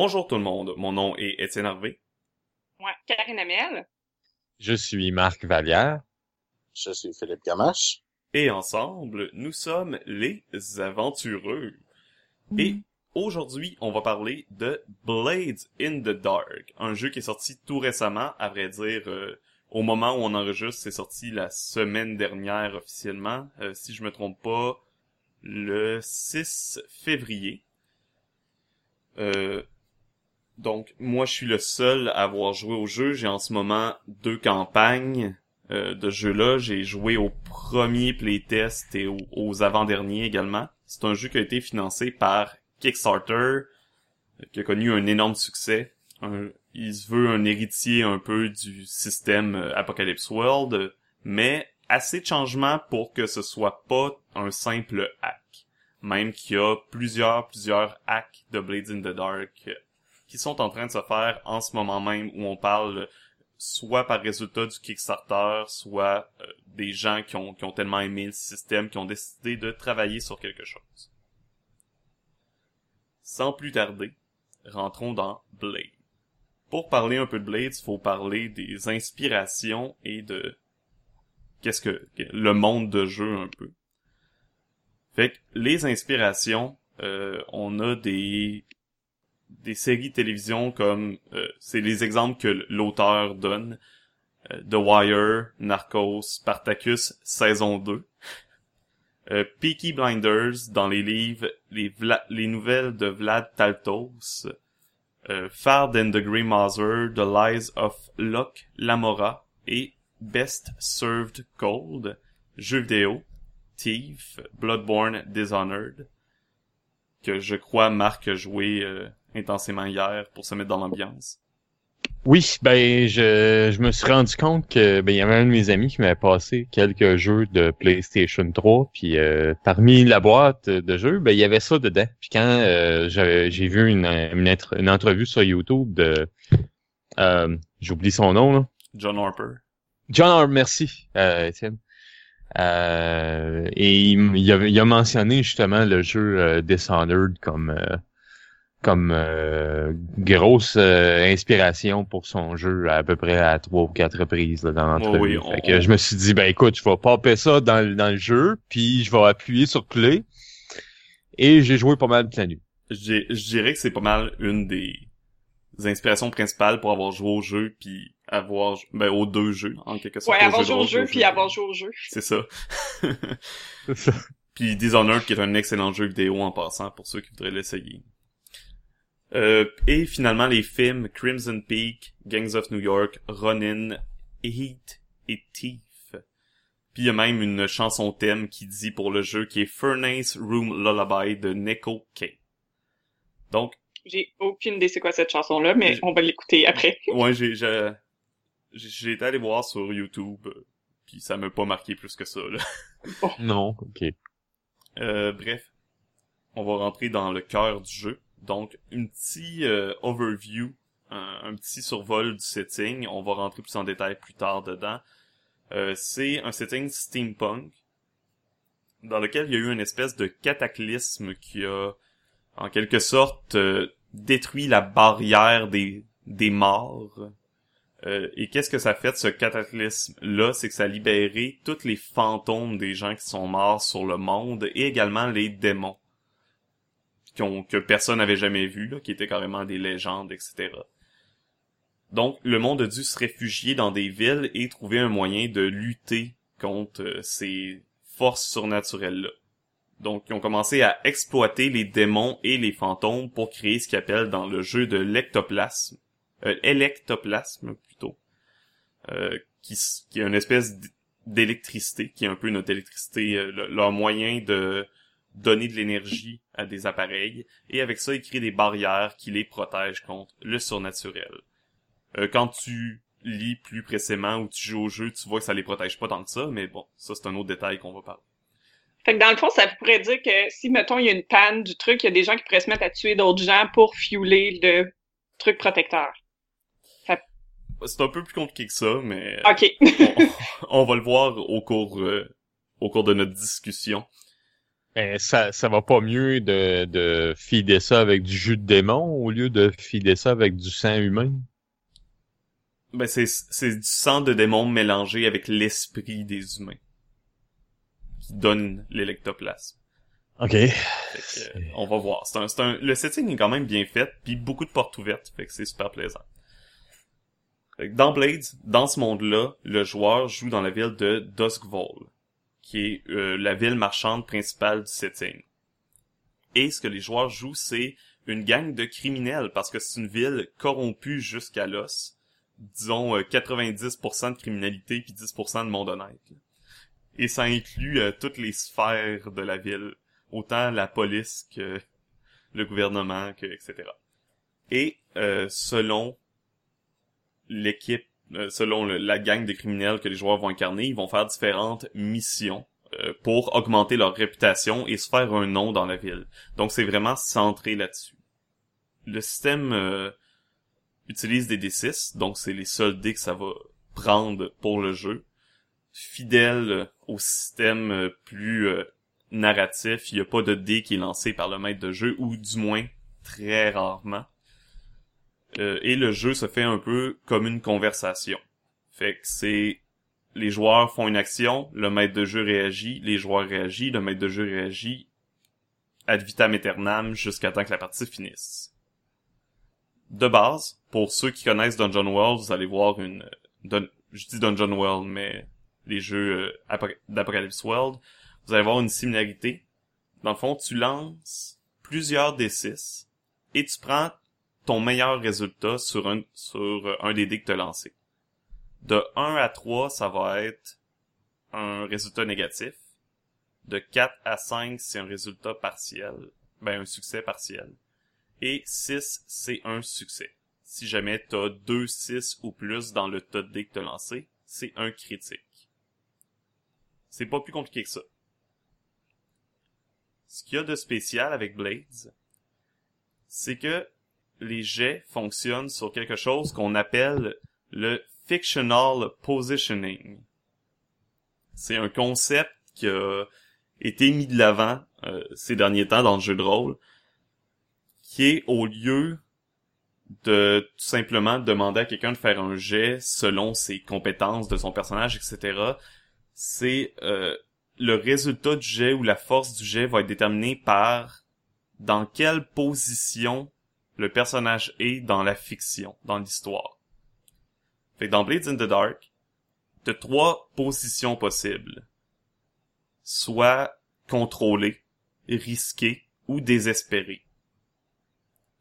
Bonjour tout le monde, mon nom est Étienne Harvey. Moi, Karine Amel. Je suis Marc Vallière. Je suis Philippe Gamache. Et ensemble, nous sommes les aventureux. Et aujourd'hui, on va parler de Blades in the Dark, un jeu qui est sorti tout récemment, à vrai dire, euh, au moment où on enregistre, c'est sorti la semaine dernière officiellement, euh, si je me trompe pas, le 6 février. Euh, donc, moi, je suis le seul à avoir joué au jeu. J'ai en ce moment deux campagnes euh, de jeu-là. J'ai joué au premier playtest et aux, avant-derniers également. C'est un jeu qui a été financé par Kickstarter, euh, qui a connu un énorme succès. il se veut un héritier un peu du système euh, Apocalypse World, mais assez de changements pour que ce soit pas un simple hack. Même qu'il y a plusieurs, plusieurs hacks de Blades in the Dark qui sont en train de se faire en ce moment même où on parle soit par résultat du Kickstarter, soit euh, des gens qui ont, qui ont tellement aimé le système, qui ont décidé de travailler sur quelque chose. Sans plus tarder, rentrons dans Blade. Pour parler un peu de Blade, il faut parler des inspirations et de qu'est-ce que le monde de jeu un peu. Fait que les inspirations, euh, on a des des séries télévision comme euh, c'est les exemples que l'auteur donne euh, The Wire, Narcos, Spartacus saison 2. Euh, Peaky Blinders dans les livres, les, les nouvelles de Vlad Taltos, euh, Fard and the Grey Mother, The Lies of Locke Lamora et Best Served Cold, jeux vidéo, Thief, Bloodborne Dishonored, que je crois Marc a joué euh, intensément hier pour se mettre dans l'ambiance? Oui, ben je, je me suis rendu compte que ben il y avait un de mes amis qui m'avait passé quelques jeux de PlayStation 3, puis euh, parmi la boîte de jeux, ben il y avait ça dedans. Puis quand euh, j'ai vu une, une, entrevue sur YouTube de euh, j'oublie son nom là. John Harper. John Harper, merci, euh, Étienne. Euh, et il, il, a, il, a, mentionné justement le jeu Dishonored comme comme euh, grosse euh, inspiration pour son jeu à peu près à trois ou quatre reprises là, dans l'entrevue. que je me suis dit ben écoute, je vais popper ça dans, dans le jeu, puis je vais appuyer sur play. Et j'ai joué pas mal toute la nuit. Je dirais que c'est pas mal une des inspirations principales pour avoir joué au jeu puis avoir ben aux deux jeux en quelque sorte. Ouais, avoir joué au jeu puis avoir joué au jeu. C'est ça. puis Dishonored qui est un excellent jeu vidéo en passant pour ceux qui voudraient l'essayer. Euh, et finalement les films Crimson Peak, Gangs of New York, Ronin, Heat et Thief. Puis il y a même une chanson thème qui dit pour le jeu qui est Furnace Room Lullaby de Neko K. Donc j'ai aucune idée c'est quoi cette chanson là, mais on va l'écouter après. ouais, j'ai j'ai été allé voir sur YouTube, puis ça m'a pas marqué plus que ça là. Non, ok. Euh, bref, on va rentrer dans le cœur du jeu. Donc, une petite euh, overview, un, petit survol du setting. On va rentrer plus en détail plus tard dedans. Euh, c'est un setting steampunk dans lequel il y a eu une espèce de cataclysme qui a, en quelque sorte, euh, détruit la barrière des, des morts. et qu'est-ce que ça fait de ce cataclysme-là? C'est que ça a libéré tous les fantômes des gens qui sont morts sur le monde et également les démons que personne n'avait jamais vu, qui étaient carrément des légendes, etc. Donc, le monde a dû se réfugier dans des villes et trouver un moyen de lutter contre euh, ces forces surnaturelles-là. Donc, ils ont commencé à exploiter les démons et les fantômes pour créer ce qu'ils appellent dans le jeu de l'ectoplasme, euh, électoplasme plutôt, euh, qui, qui est une espèce d'électricité, qui est un peu notre électricité, euh, leur moyen de donner de l'énergie à des appareils, et avec ça, il crée des barrières qui les protègent contre le surnaturel. Euh, quand tu lis plus précisément ou tu joues au jeu, tu vois que ça les protège pas tant que ça, mais bon, ça c'est un autre détail qu'on va parler. Fait que dans le fond, ça pourrait dire que si, mettons, il y a une panne du truc, il y a des gens qui pourraient se mettre à tuer d'autres gens pour fueler le truc protecteur. C'est un peu plus compliqué que ça, mais ok on, va le voir au cours, euh, au cours de notre discussion. Ben, ça, ça va pas mieux de, de fider ça avec du jus de démon au lieu de fider ça avec du sang humain? Ben, c'est, c'est du sang de démon mélangé avec l'esprit des humains. Qui donne l'électoplasme. OK. Fait que, euh, on va voir. C'est un, c'est un, le setting est quand même bien fait, puis beaucoup de portes ouvertes, fait que c'est super plaisant. Fait que dans Blades, dans ce monde-là, le joueur joue dans la ville de Duskvall, qui est euh, la ville marchande principale du setting. Et ce que les joueurs jouent, c'est une gang de criminels, parce que c'est une ville corrompue jusqu'à l'os. Disons euh, 90% de criminalité puis 10% de monde honnête. Et ça inclut euh, toutes les sphères de la ville autant la police que le gouvernement, que etc. Et euh, selon l'équipe, euh, selon le- la gang de criminels que les joueurs vont incarner, ils vont faire différentes missions euh, pour augmenter leur réputation et se faire un nom dans la ville. Donc c'est vraiment centré là-dessus. Le système euh, utilise des D6, donc c'est les seuls dés que ça va prendre pour le jeu. Fidèle euh, au système euh, plus euh, narratif, il n'y a pas de dé qui est lancé par le maître de jeu, ou du moins très rarement. Euh, et le jeu se fait un peu comme une conversation. Fait que c'est les joueurs font une action, le maître de jeu réagit, les joueurs réagissent, le maître de jeu réagit ad vitam aeternam jusqu'à temps que la partie finisse. De base, pour ceux qui connaissent Dungeon World, vous allez voir une... Dun- je dis Dungeon World, mais les jeux euh, Apoc- d'Apocalypse World, vous allez voir une similarité. Dans le fond, tu lances plusieurs D6 et tu prends ton meilleur résultat sur un, sur un des dés que tu as lancé. De 1 à 3, ça va être un résultat négatif. De 4 à 5, c'est un résultat partiel. Ben, un succès partiel. Et 6, c'est un succès. Si jamais tu as 2, 6 ou plus dans le tas de dés que tu as lancé, c'est un critique. C'est pas plus compliqué que ça. Ce qu'il y a de spécial avec Blades, c'est que les jets fonctionnent sur quelque chose qu'on appelle le fictional positioning. C'est un concept qui a été mis de l'avant euh, ces derniers temps dans le jeu de rôle, qui est au lieu de tout simplement demander à quelqu'un de faire un jet selon ses compétences de son personnage, etc. C'est euh, le résultat du jet ou la force du jet va être déterminé par dans quelle position le personnage est dans la fiction, dans l'histoire. Fait que dans Blades in the Dark, t'as trois positions possibles. Soit contrôlé, risqué ou désespéré.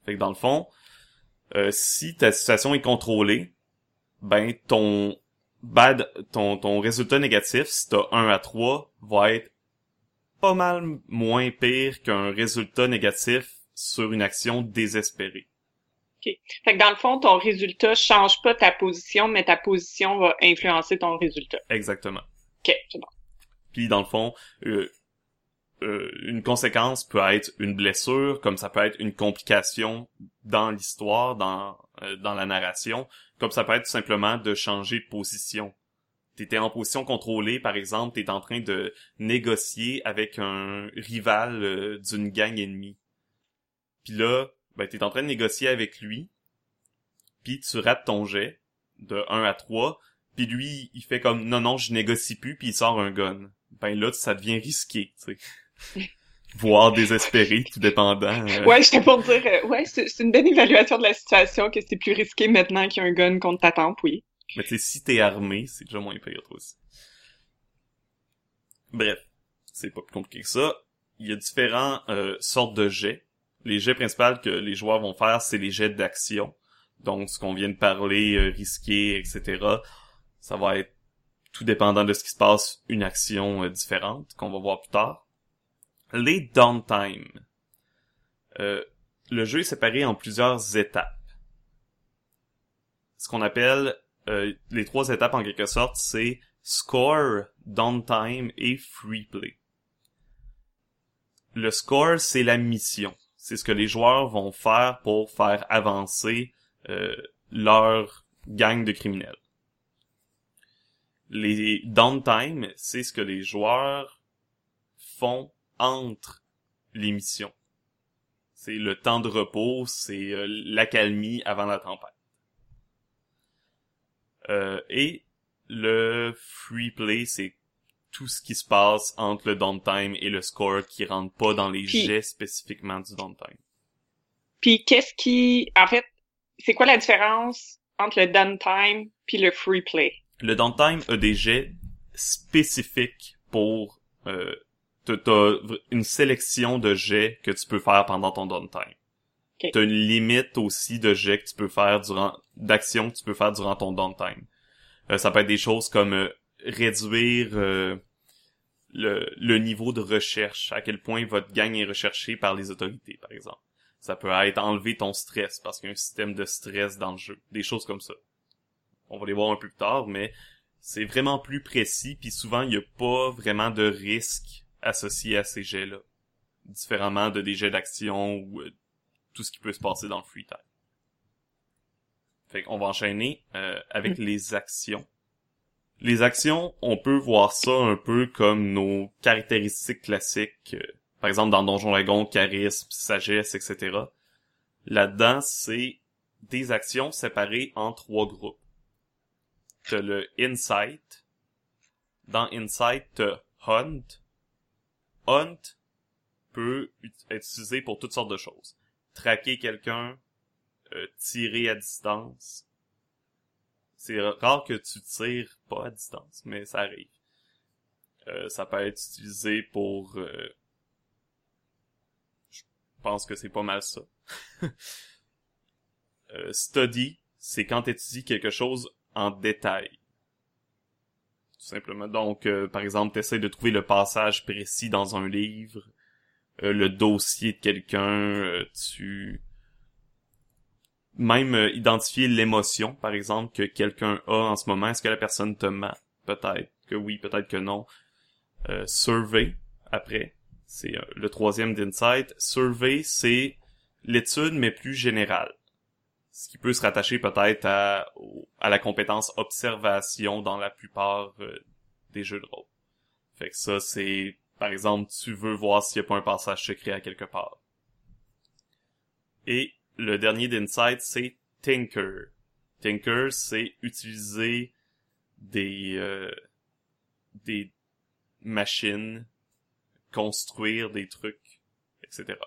Fait que dans le fond, euh, si ta situation est contrôlée, ben ton bad, ton, ton résultat négatif, si t'as 1 à 3, va être pas mal moins pire qu'un résultat négatif sur une action désespérée. Fait que dans le fond, ton résultat change pas ta position, mais ta position va influencer ton résultat. Exactement. OK, c'est bon. Puis dans le fond, euh, euh, une conséquence peut être une blessure, comme ça peut être une complication dans l'histoire, dans euh, dans la narration, comme ça peut être tout simplement de changer de position. T'étais en position contrôlée, par exemple, t'es en train de négocier avec un rival euh, d'une gang ennemie. Puis là, ben t'es en train de négocier avec lui, puis tu rates ton jet de 1 à 3, puis lui, il fait comme non non, je négocie plus, puis il sort un gun. Ben là, ça devient risqué, tu sais. Voire désespéré, tout dépendant. euh. Ouais, j'étais pour dire, euh, ouais, c'est c'est une bonne évaluation de la situation que c'est plus risqué maintenant qu'il y a un gun contre ta tempe, oui. Mais tu sais, si t'es armé, c'est déjà moins pire, toi aussi. Bref, c'est pas plus compliqué que ça. Il y a différents euh, sortes de jets. Les jets principaux que les joueurs vont faire, c'est les jets d'action. Donc, ce qu'on vient de parler, euh, risqué, etc. Ça va être tout dépendant de ce qui se passe, une action euh, différente, qu'on va voir plus tard. Les downtime. Euh, le jeu est séparé en plusieurs étapes. Ce qu'on appelle les trois étapes en quelque sorte, c'est score, downtime et free play. Le score, c'est la mission. C'est ce que les joueurs vont faire pour faire avancer euh, leur gang de criminels. Les downtime, c'est ce que les joueurs font entre les missions. C'est le temps de repos, c'est euh, l'accalmie avant la tempête. Euh, et le free play, c'est tout ce qui se passe entre le downtime et le score qui rentre pas dans les Puis- jets spécifiquement du downtime. Puis qu'est-ce qui, en fait, c'est quoi la différence entre le downtime puis le free play? Le downtime a des jets spécifiques pour... Euh, t'as- une sélection de jets que tu peux faire pendant ton downtime. T'as une limite aussi de jets que tu peux faire durant... d'actions que tu peux faire durant ton downtime. Euh, ça peut être des choses comme euh, réduire euh, le, le niveau de recherche, à quel point votre gang est recherché par les autorités, par exemple. Ça peut être enlever ton stress, parce qu'il y a un système de stress dans le jeu. Des choses comme ça. On va les voir un peu plus tard, mais c'est vraiment plus précis, puis souvent, il n'y a pas vraiment de risque associé à ces jets-là. Différemment de des jets d'action ou euh, tout ce qui peut se passer dans le free time. Fait qu'on va enchaîner euh, avec les actions. Les actions, on peut voir ça un peu comme nos caractéristiques classiques. euh, par exemple, dans Donjon Dragon, charisme, sagesse, etc. Là-dedans, c'est des actions séparées en trois groupes. T'as le Insight. Dans Insight, t'as Hunt. Hunt peut ut- être utilisé pour toutes sortes de choses. Traquer quelqu'un, euh, tirer à distance. C'est rare que tu tires pas à distance, mais ça arrive. Euh, ça peut être utilisé pour... euh, je pense que c'est pas mal ça. Euh, study, c'est quand tu étudies quelque chose en détail. Tout simplement. Donc, par exemple, tu essaies de trouver le passage précis dans un livre, le dossier de quelqu'un, tu... Même euh, identifier l'émotion, par exemple, que quelqu'un a en ce moment. Est-ce que la personne te ment? Peut-être que oui, peut-être que non. Euh, survey, après. C'est euh, le troisième d'insight. Survey, c'est l'étude, mais plus générale. Ce qui peut se rattacher peut-être à, à la compétence observation dans la plupart euh, des jeux de rôle. Fait que ça, c'est, par exemple, tu veux voir s'il n'y a pas un passage secret à quelque part. Et le dernier d'insight, c'est Tinker. Tinker, c'est utiliser des, euh, des machines, construire des trucs, etc.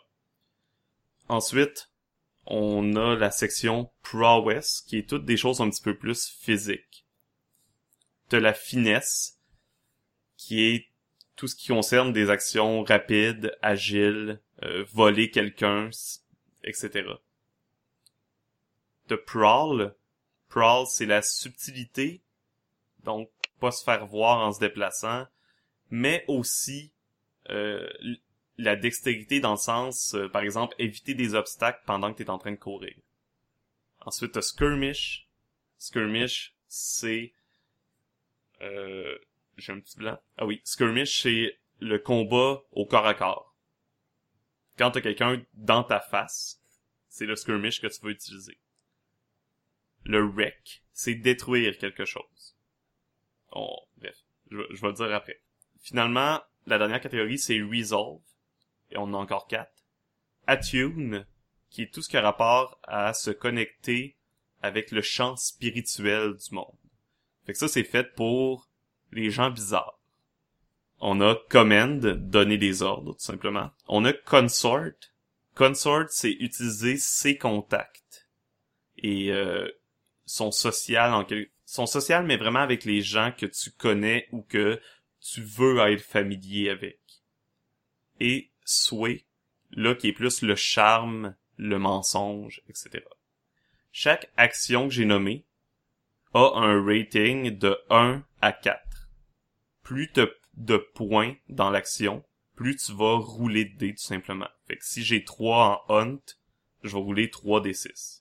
Ensuite, on a la section prowess, qui est toutes des choses un petit peu plus physiques. T'as la finesse, qui est tout ce qui concerne des actions rapides, agiles, euh, voler quelqu'un, etc. T'as prowl. Prowl, c'est la subtilité, donc pas se faire voir en se déplaçant, mais aussi euh, la dextérité dans le sens, euh, par exemple, éviter des obstacles pendant que tu es en train de courir. Ensuite, t'as skirmish. Skirmish, c'est... Euh, J'ai un petit blanc. Ah oui, skirmish, c'est le combat au corps à corps. Quand t'as quelqu'un dans ta face, c'est le skirmish que tu vas utiliser. Le wreck, c'est détruire quelque chose. Oh, bref, je, vais- le dire après. Finalement, la dernière catégorie, c'est resolve. Et on en a encore quatre. Attune, qui est tout ce qui a rapport à se connecter avec le champ spirituel du monde. Fait que ça, c'est fait pour les gens bizarres. On a command, donner des ordres, tout simplement. On a consort. Consort, c'est utiliser ses contacts. Et euh, son social en quel... son social, mais vraiment avec les gens que tu connais ou que tu veux être familier avec. Et sway, là qui est plus le charme, le mensonge, etc. Chaque action que j'ai nommée a un rating de 1 à 4. Plus t'as de points dans l'action, plus tu vas rouler de dés tout simplement. Fait que si j'ai 3 en hunt, je vais rouler 3 des 6.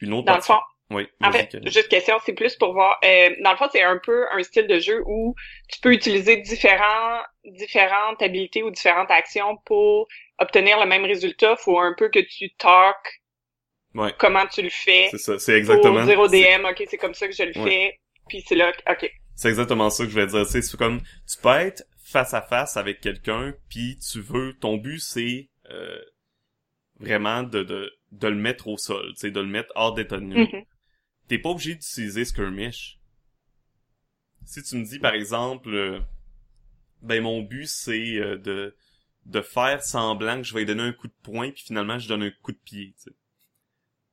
Une autre Dans le fond, Oui, En fait, juste question, c'est plus pour voir. euh, dans le fond, c'est un peu un style de jeu où tu peux utiliser différents, différentes habilités ou différentes actions pour obtenir le même résultat. Faut un peu que tu talk Ouais, comment tu le fais. c'est ça, c'est exactement. Pour 0 c'est- DM, ok, c'est comme ça que je le Ouais. fais. Puis c'est là, ok. C'est exactement ça que je voulais dire. C'est comme, tu peux être face à face avec quelqu'un, puis tu veux, ton but c'est euh, vraiment de, de, de le mettre au sol, tu sais, de le mettre hors d'état de nuit. Mhm. T'es pas obligé d'utiliser skirmish. Si tu me dis par exemple, euh, ben mon but c'est euh, de de faire semblant que je vais lui donner un coup de poing, puis finalement je donne un coup de pied.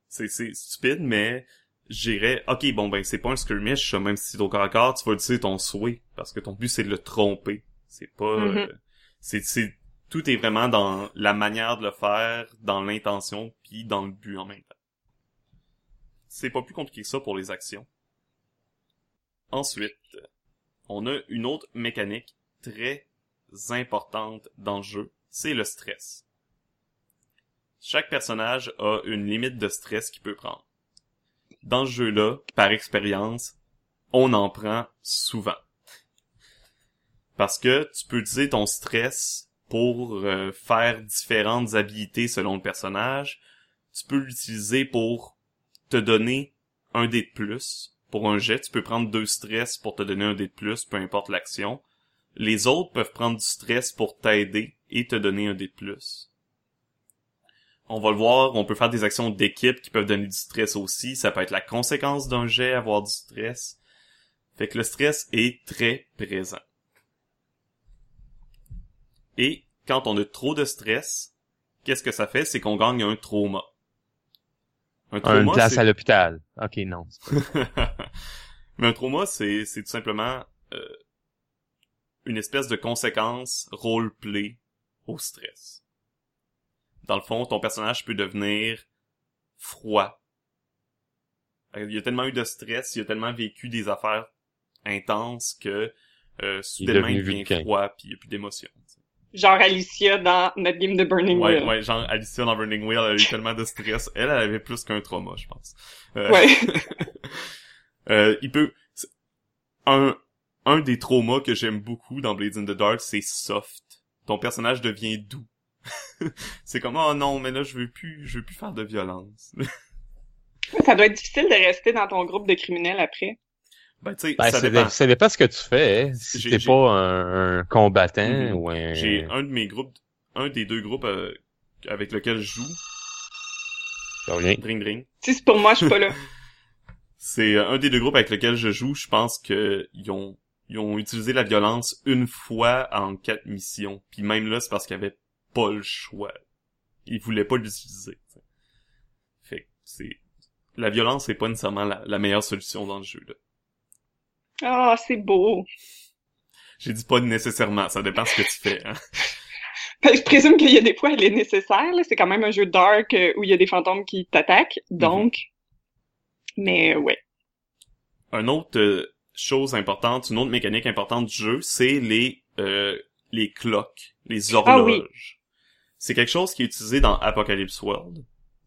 C'est c'est stupide, mais j'irais, ok, bon ben c'est pas un skirmish, même si au corps à corps, tu vas utiliser ton souhait, parce que ton but c'est de le tromper. C'est pas... Mhm. euh, c'est, tout est vraiment dans la manière de le faire, dans l'intention, puis dans le but en même temps. C'est pas plus compliqué que ça pour les actions. Ensuite, on a une autre mécanique très importante dans le jeu, c'est le stress. Chaque personnage a une limite de stress qu'il peut prendre. Dans ce jeu-là, par expérience, on en prend souvent. Parce que tu peux utiliser ton stress pour euh, faire différentes habilités selon le personnage. Tu peux l'utiliser pour te donner un dé de plus. Pour un jet, tu peux prendre deux stress pour te donner un dé de plus, peu importe l'action. Les autres peuvent prendre du stress pour t'aider et te donner un dé de plus. On va le voir, on peut faire des actions d'équipe qui peuvent donner du stress aussi. Ça peut être la conséquence d'un jet, avoir du stress. Fait que le stress est très présent. Et quand on a trop de stress, qu'est-ce que ça fait? C'est qu'on gagne un trauma. Un Une place à l'hôpital. Ok, non. Mais un trauma, c'est, c'est tout simplement euh, une espèce de conséquence roleplay au stress. Dans le fond, ton personnage peut devenir froid. Euh, Il a tellement eu de stress, il a tellement vécu des affaires intenses que euh, soudainement il devient froid puis il n'y a plus d'émotion. Genre Alicia dans notre game de Burning Ouais, Wheel. ouais, genre Alicia dans Burning Wheel, elle a eu tellement de stress. Elle, elle avait plus qu'un trauma, je pense. Euh, Ouais. Euh, il peut un un des traumas que j'aime beaucoup dans Blades in the Dark, c'est soft. Ton personnage devient doux. c'est comme oh non, mais là je veux plus je veux plus faire de violence. Ça doit être difficile de rester dans ton groupe de criminels après. Ben tu sais, Ben, ça ça, dépend. dé- ça dépend ce que tu fais. hein. Si t'es pas un, un combattant ou un... J'ai un de mes groupes un des deux groupes euh, avec lequel je joue, Rien. Dring Dring. Si c'est pour moi, je suis pas là. C'est euh, un des deux groupes avec lequel je joue, je pense que ils ont ils ont utilisé la violence une fois en quatre missions. Puis même là, c'est parce qu'ils avaient pas le choix. Ils voulaient pas l'utiliser. Fait que c'est la violence c'est pas nécessairement la, la meilleure solution dans le jeu là. Ah, c'est beau. J'ai dit pas nécessairement, ça dépend ce que tu fais. Hein. Ben, je présume qu'il y a des fois, elle est nécessaire. là. C'est quand même un jeu dark euh, où il y a des fantômes qui t'attaquent. Donc, mais ouais. Une autre euh, chose importante, une autre mécanique importante du jeu, c'est les euh, les cloques, les Ah oui. horloges. C'est quelque chose qui est utilisé dans Apocalypse World.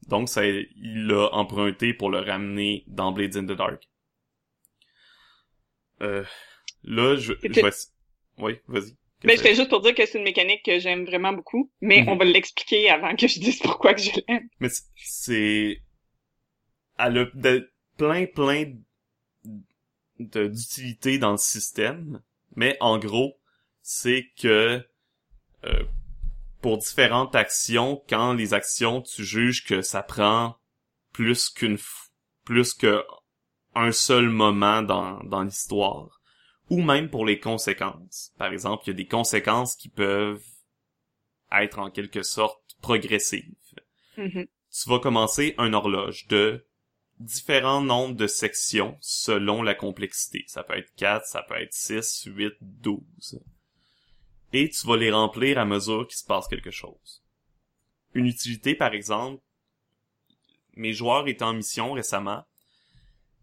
Donc ça il l'a emprunté pour le ramener dans Blades in the Dark. Euh, là je, je vais Oui, vas-y. Ben, Qu'est-ce c'était juste pour dire que c'est une mécanique que j'aime vraiment beaucoup, mais Mhm. on va l'expliquer avant que je dise pourquoi que je l'aime. Mais c'est... Elle a de- plein, plein d'utilités dans le système, mais en gros, c'est que euh, pour différentes actions, quand les actions, tu juges que ça prend plus qu'une... f- plus que un seul moment dans, dans l'histoire, ou même pour les conséquences. Par exemple, il y a des conséquences qui peuvent être en quelque sorte progressives Mhm. tu vas commencer un horloge de différents nombres de sections selon la complexité. Ça peut être 4, ça peut être 6, 8, 12. Et tu vas les remplir à mesure qu'il se passe quelque chose. Une utilité, par exemple, mes joueurs étaient en mission récemment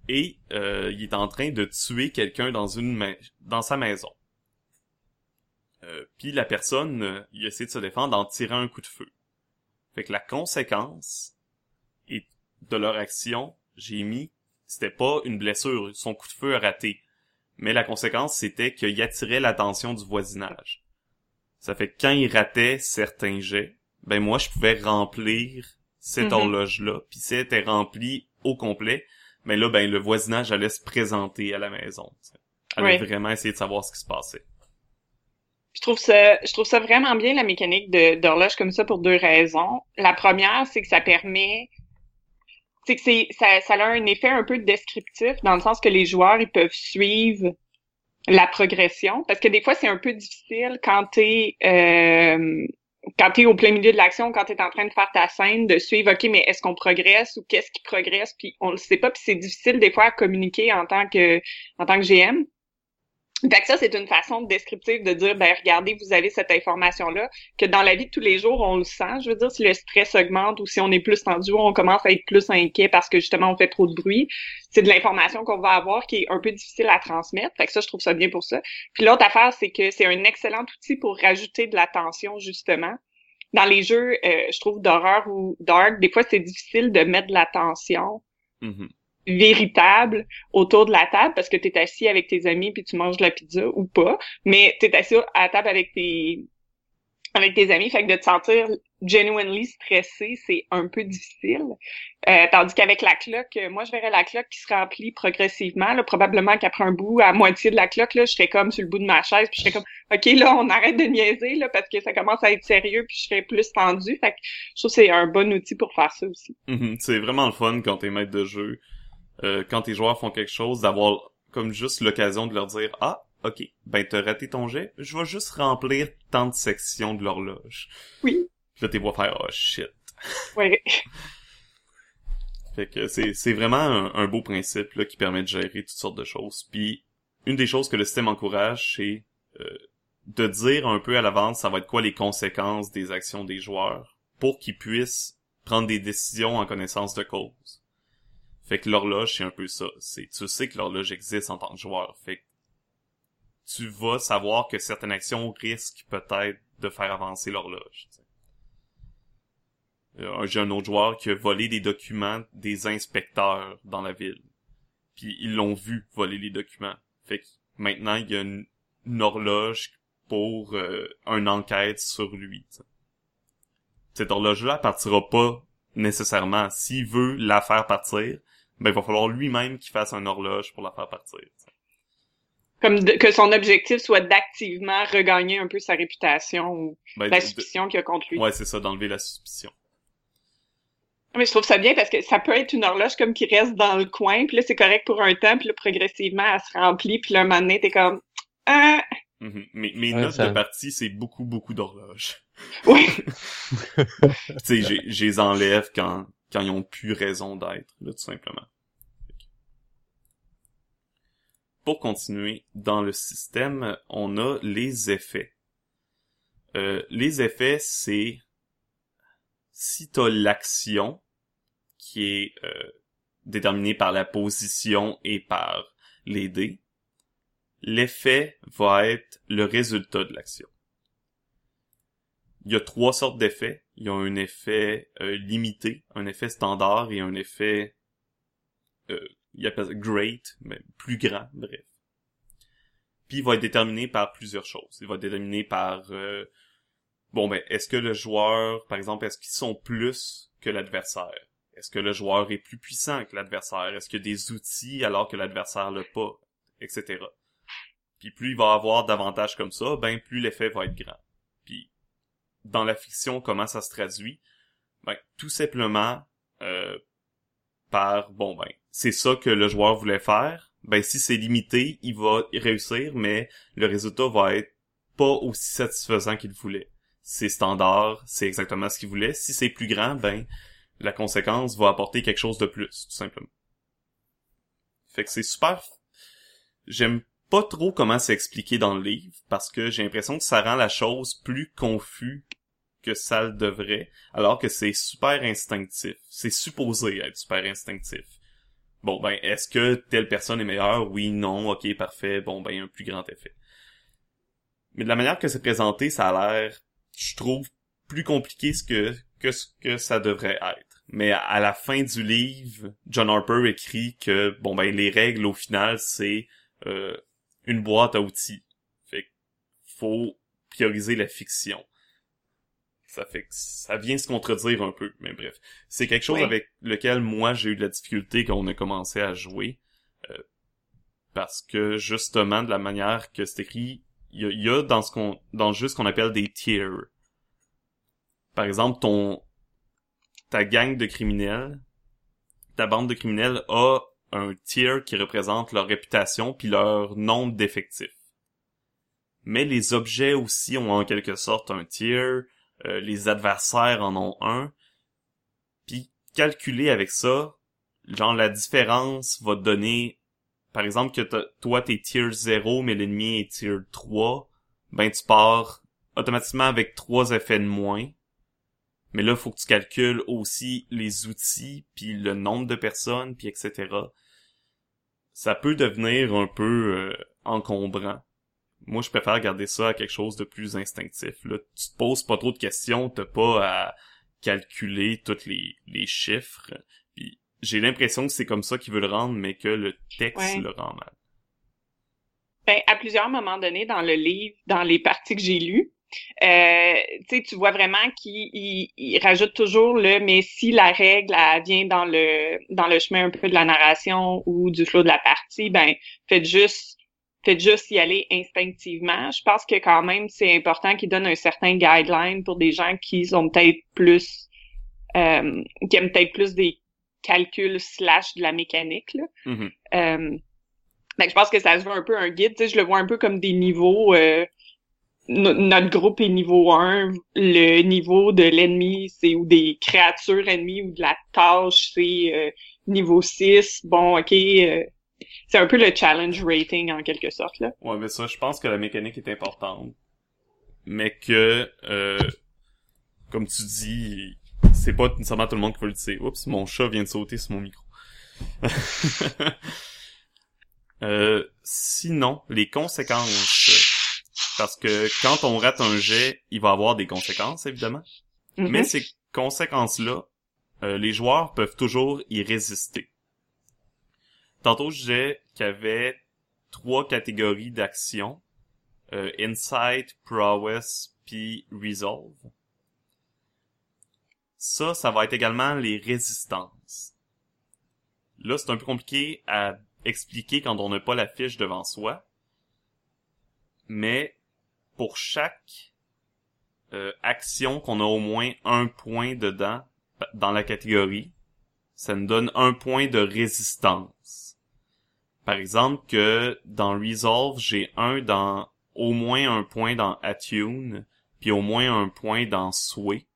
et euh, il est en train de tuer quelqu'un dans une dans sa maison. Euh, Puis la personne, euh, il essaie de se défendre en tirant un coup de feu. Fait que la conséquence de leur action, j'ai mis, c'était pas une blessure, son coup de feu a raté. Mais la conséquence, c'était qu'il attirait l'attention du voisinage. Ça fait que quand il ratait certains jets, ben moi, je pouvais remplir cette Mhm. horloge-là, puis si elle était remplie au complet, mais là, ben le voisinage allait se présenter à la maison. tu sais. Allait vraiment essayer de savoir ce qui se passait. Je trouve ça, je trouve ça vraiment bien la mécanique d'horloge comme ça pour deux raisons. La première, c'est que ça permet, c'est que c'est ça, ça a un effet un peu descriptif dans le sens que les joueurs ils peuvent suivre la progression parce que des fois c'est un peu difficile quand t'es euh, quand t'es au plein milieu de l'action, quand t'es en train de faire ta scène, de suivre, OK, mais est-ce qu'on progresse ou qu'est-ce qui progresse, puis on le sait pas, puis c'est difficile des fois à communiquer en tant que en tant que GM. Fait que ça, c'est une façon descriptive de dire, ben regardez, vous avez cette information-là, que dans la vie de tous les jours, on le sent. Je veux dire, si le stress augmente ou si on est plus tendu, on commence à être plus inquiet parce que justement, on fait trop de bruit. C'est de l'information qu'on va avoir qui est un peu difficile à transmettre. Fait que ça, je trouve ça bien pour ça. Puis l'autre affaire, c'est que c'est un excellent outil pour rajouter de l'attention, justement. Dans les jeux, euh, je trouve, d'horreur ou dark, des fois, c'est difficile de mettre de l'attention. Mhm véritable autour de la table parce que tu es assis avec tes amis puis tu manges de la pizza ou pas, mais tu es assis à la table avec tes avec tes amis, fait que de te sentir genuinely stressé, c'est un peu difficile. Euh, tandis qu'avec la cloque, moi je verrais la cloque qui se remplit progressivement. Là, probablement qu'après un bout, à moitié de la cloque, là, je serais comme sur le bout de ma chaise, puis je serais comme OK, là, on arrête de niaiser là, parce que ça commence à être sérieux, puis je serais plus tendu. Fait que je trouve que c'est un bon outil pour faire ça aussi. Mhm. c'est vraiment le fun quand t'es maître de jeu euh, quand tes joueurs font quelque chose, d'avoir comme juste l'occasion de leur dire ah ok ben t'as raté ton jet, je vais juste remplir tant de sections de l'horloge. Oui. Puis là tes faire oh shit. Ouais. fait que c'est c'est vraiment un, beau principe là qui permet de gérer toutes sortes de choses. Puis une des choses que le système encourage c'est euh, de dire un peu à l'avance ça va être quoi les conséquences des actions des joueurs pour qu'ils puissent prendre des décisions en connaissance de cause. Fait que l'horloge, c'est un peu ça. C'est, tu sais que l'horloge existe en tant que joueur. Fait que tu vas savoir que certaines actions risquent peut-être de faire avancer l'horloge. J'ai un autre joueur qui a volé des documents des inspecteurs dans la ville. Puis ils l'ont vu voler les documents. Fait que maintenant, il y a une, horloge pour euh, une enquête sur lui. Cette horloge-là partira pas nécessairement. S'il veut la faire partir, ben il va falloir lui-même qu'il fasse un horloge pour la faire partir. Comme que son objectif soit d'activement regagner un peu sa réputation ou ben, la suspicion qu'il y a contre lui. Ouais, c'est ça, d'enlever la suspicion. Mais je trouve ça bien parce que ça peut être une horloge comme qui reste dans le coin, puis là c'est correct pour un temps, puis là progressivement elle se remplit, puis là un moment donné t'es comme ah. Mm-hmm. Mais mes notes de partie c'est beaucoup beaucoup d'horloges. Oui. tu sais, je les enlève quand quand ils ont plus raison d'être, là, tout simplement. Pour continuer, dans le système, on a les effets. Euh, les effets, c'est si t'as l'action qui est euh, déterminée par la position et par les dés, l'effet va être le résultat de l'action. Il y a trois sortes d'effets. Il y a un effet euh, limité, un effet standard et un effet euh, il appelle ça great, mais plus grand, bref. Puis il va être déterminé par plusieurs choses. Il va être déterminé par euh, bon ben est-ce que le joueur, par exemple, est-ce qu'ils sont plus que l'adversaire? Est-ce que le joueur est plus puissant que l'adversaire? Est-ce qu'il y a des outils alors que l'adversaire l'a pas? Etc. Puis plus il va avoir d'avantages comme ça, ben plus l'effet va être grand. Puis dans la fiction, comment ça se traduit? Ben, tout simplement euh, par, bon ben, c'est ça que le joueur voulait faire. Ben, si c'est limité, il va réussir, mais le résultat va être pas aussi satisfaisant qu'il voulait. C'est standard, c'est exactement ce qu'il voulait. Si c'est plus grand, ben, la conséquence va apporter quelque chose de plus, tout simplement. Fait que c'est super... J'aime pas trop comment c'est expliqué dans le livre, parce que j'ai l'impression que ça rend la chose plus confus que ça le devrait, alors que c'est super instinctif. C'est supposé être super instinctif. Bon, ben, est-ce que telle personne est meilleure? Oui, non, ok, parfait. Bon, ben, un plus grand effet. Mais de la manière que c'est présenté, ça a l'air, je trouve, plus compliqué que ce que ça devrait être. Mais à la fin du livre, John Harper écrit que, bon, ben, les règles, au final, c'est euh, une boîte à outils. Fait faut prioriser la fiction ça fait que ça vient se contredire un peu, mais bref. C'est quelque chose avec lequel moi j'ai eu de la difficulté quand on a commencé à jouer. Euh, parce que justement, de la manière que c'est écrit, il y a, y a dans ce qu'on dans le jeu ce qu'on appelle des tiers. Par exemple, ton ta gang de criminels, ta bande de criminels a un tier qui représente leur réputation puis leur nombre d'effectifs. Mais les objets aussi ont en quelque sorte un tier, euh, les adversaires en ont un. Puis calculer avec ça, genre la différence va te donner par exemple que toi t'es tier 0 mais l'ennemi est tier 3, ben tu pars automatiquement avec trois effets de moins. Mais là, faut que tu calcules aussi les outils, puis le nombre de personnes, puis etc. Ça peut devenir un peu euh, encombrant. Moi, je préfère garder ça à quelque chose de plus instinctif. Là, tu te poses pas trop de questions, t'as pas à calculer tous les, les chiffres. Puis j'ai l'impression que c'est comme ça qu'il veut le rendre, mais que le texte Ouais. le rend mal. Ben, à plusieurs moments donnés dans le livre, dans les parties que j'ai lues, euh, tu sais, tu vois vraiment qu'il il, il rajoute toujours le mais si la règle elle vient dans le dans le chemin un peu de la narration ou du flow de la partie, ben faites juste faites juste y aller instinctivement. Je pense que quand même c'est important qu'il donne un certain guideline pour des gens qui ont peut-être plus euh, qui aiment peut-être plus des calculs slash de la mécanique là. Mhm. Euh, que je pense que ça se veut un peu un guide. Tu sais, je le vois un peu comme des niveaux. euh, no- notre groupe est niveau 1. Le niveau de l'ennemi, c'est ou des créatures ennemies ou de la tâche, c'est euh, niveau 6. Bon, ok. C'est un peu le challenge rating en quelque sorte. là. Ouais, mais ça, je pense que la mécanique est importante. Mais que, euh, comme tu dis, c'est pas nécessairement tout le monde qui veut le dire. Oups, mon chat vient de sauter sur mon micro. euh, sinon, les conséquences. Parce que quand on rate un jet, il va avoir des conséquences, évidemment. Mais ces conséquences-là, euh, les joueurs peuvent toujours y résister. Tantôt, je disais qu'il y avait trois catégories d'actions. Euh, Insight, Prowess, puis Resolve. Ça, ça va être également les résistances. Là, c'est un peu compliqué à expliquer quand on n'a pas la fiche devant soi. Mais pour chaque euh, action qu'on a au moins un point dedans dans la catégorie, ça nous donne un point de résistance. Par exemple que dans Resolve, j'ai un dans au moins un point dans Attune, puis au moins un point dans Sway.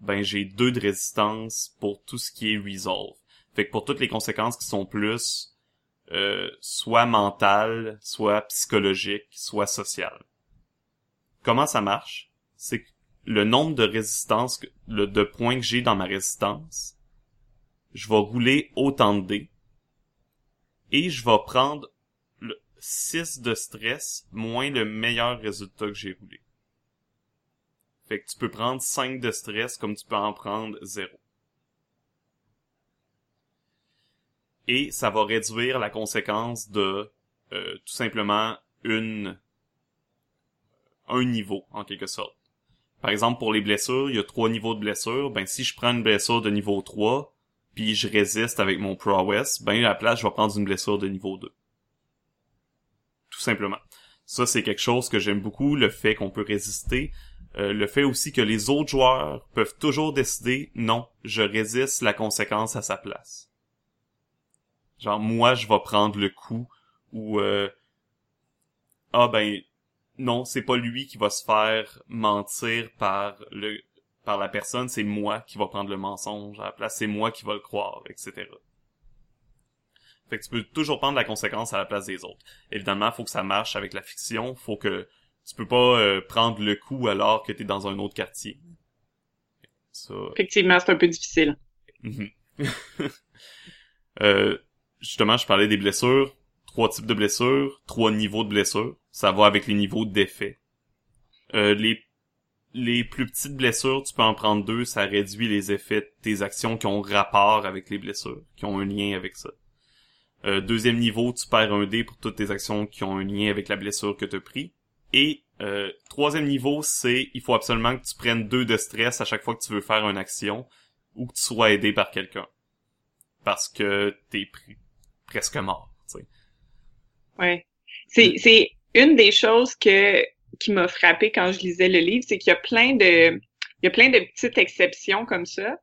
Ben j'ai deux de résistance pour tout ce qui est Resolve. Fait que pour toutes les conséquences qui sont plus euh, soit mentales, soit psychologiques, soit sociales. Comment ça marche? C'est que le nombre de résistances, le, de points que j'ai dans ma résistance, je vais rouler autant de dés et je vais prendre le 6 de stress moins le meilleur résultat que j'ai roulé. Fait que tu peux prendre 5 de stress comme tu peux en prendre 0. Et ça va réduire la conséquence de euh, tout simplement une un niveau en quelque sorte. Par exemple, pour les blessures, il y a trois niveaux de blessures. Ben, si je prends une blessure de niveau 3, puis je résiste avec mon prowess, ben, à la place, je vais prendre une blessure de niveau 2. Tout simplement. Ça, c'est quelque chose que j'aime beaucoup, le fait qu'on peut résister. Euh, le fait aussi que les autres joueurs peuvent toujours décider, non, je résiste la conséquence à sa place. Genre, moi, je vais prendre le coup, ou, euh, ah ben, non, c'est pas lui qui va se faire mentir par le par la personne, c'est moi qui va prendre le mensonge à la place, c'est moi qui va le croire, etc. Fait que tu peux toujours prendre la conséquence à la place des autres. Évidemment, faut que ça marche avec la fiction, faut que tu peux pas euh, prendre le coup alors que t'es dans un autre quartier. Ça, Effectivement, c'est un peu difficile. Mhm. Euh, justement, je parlais des blessures. Trois types de blessures, trois niveaux de blessures. Ça va avec les niveaux d'effet. Euh, les, les plus petites blessures, tu peux en prendre deux. Ça réduit les effets de tes actions qui ont rapport avec les blessures, qui ont un lien avec ça. Euh, deuxième niveau, tu perds un dé pour toutes tes actions qui ont un lien avec la blessure que tu as pris. Et euh, troisième niveau, c'est il faut absolument que tu prennes deux de stress à chaque fois que tu veux faire une action ou que tu sois aidé par quelqu'un. Parce que t'es pris presque mort, tu sais. Ouais. C'est, c'est une des choses que qui m'a frappé quand je lisais le livre, c'est qu'il y a plein de il y a plein de petites exceptions comme ça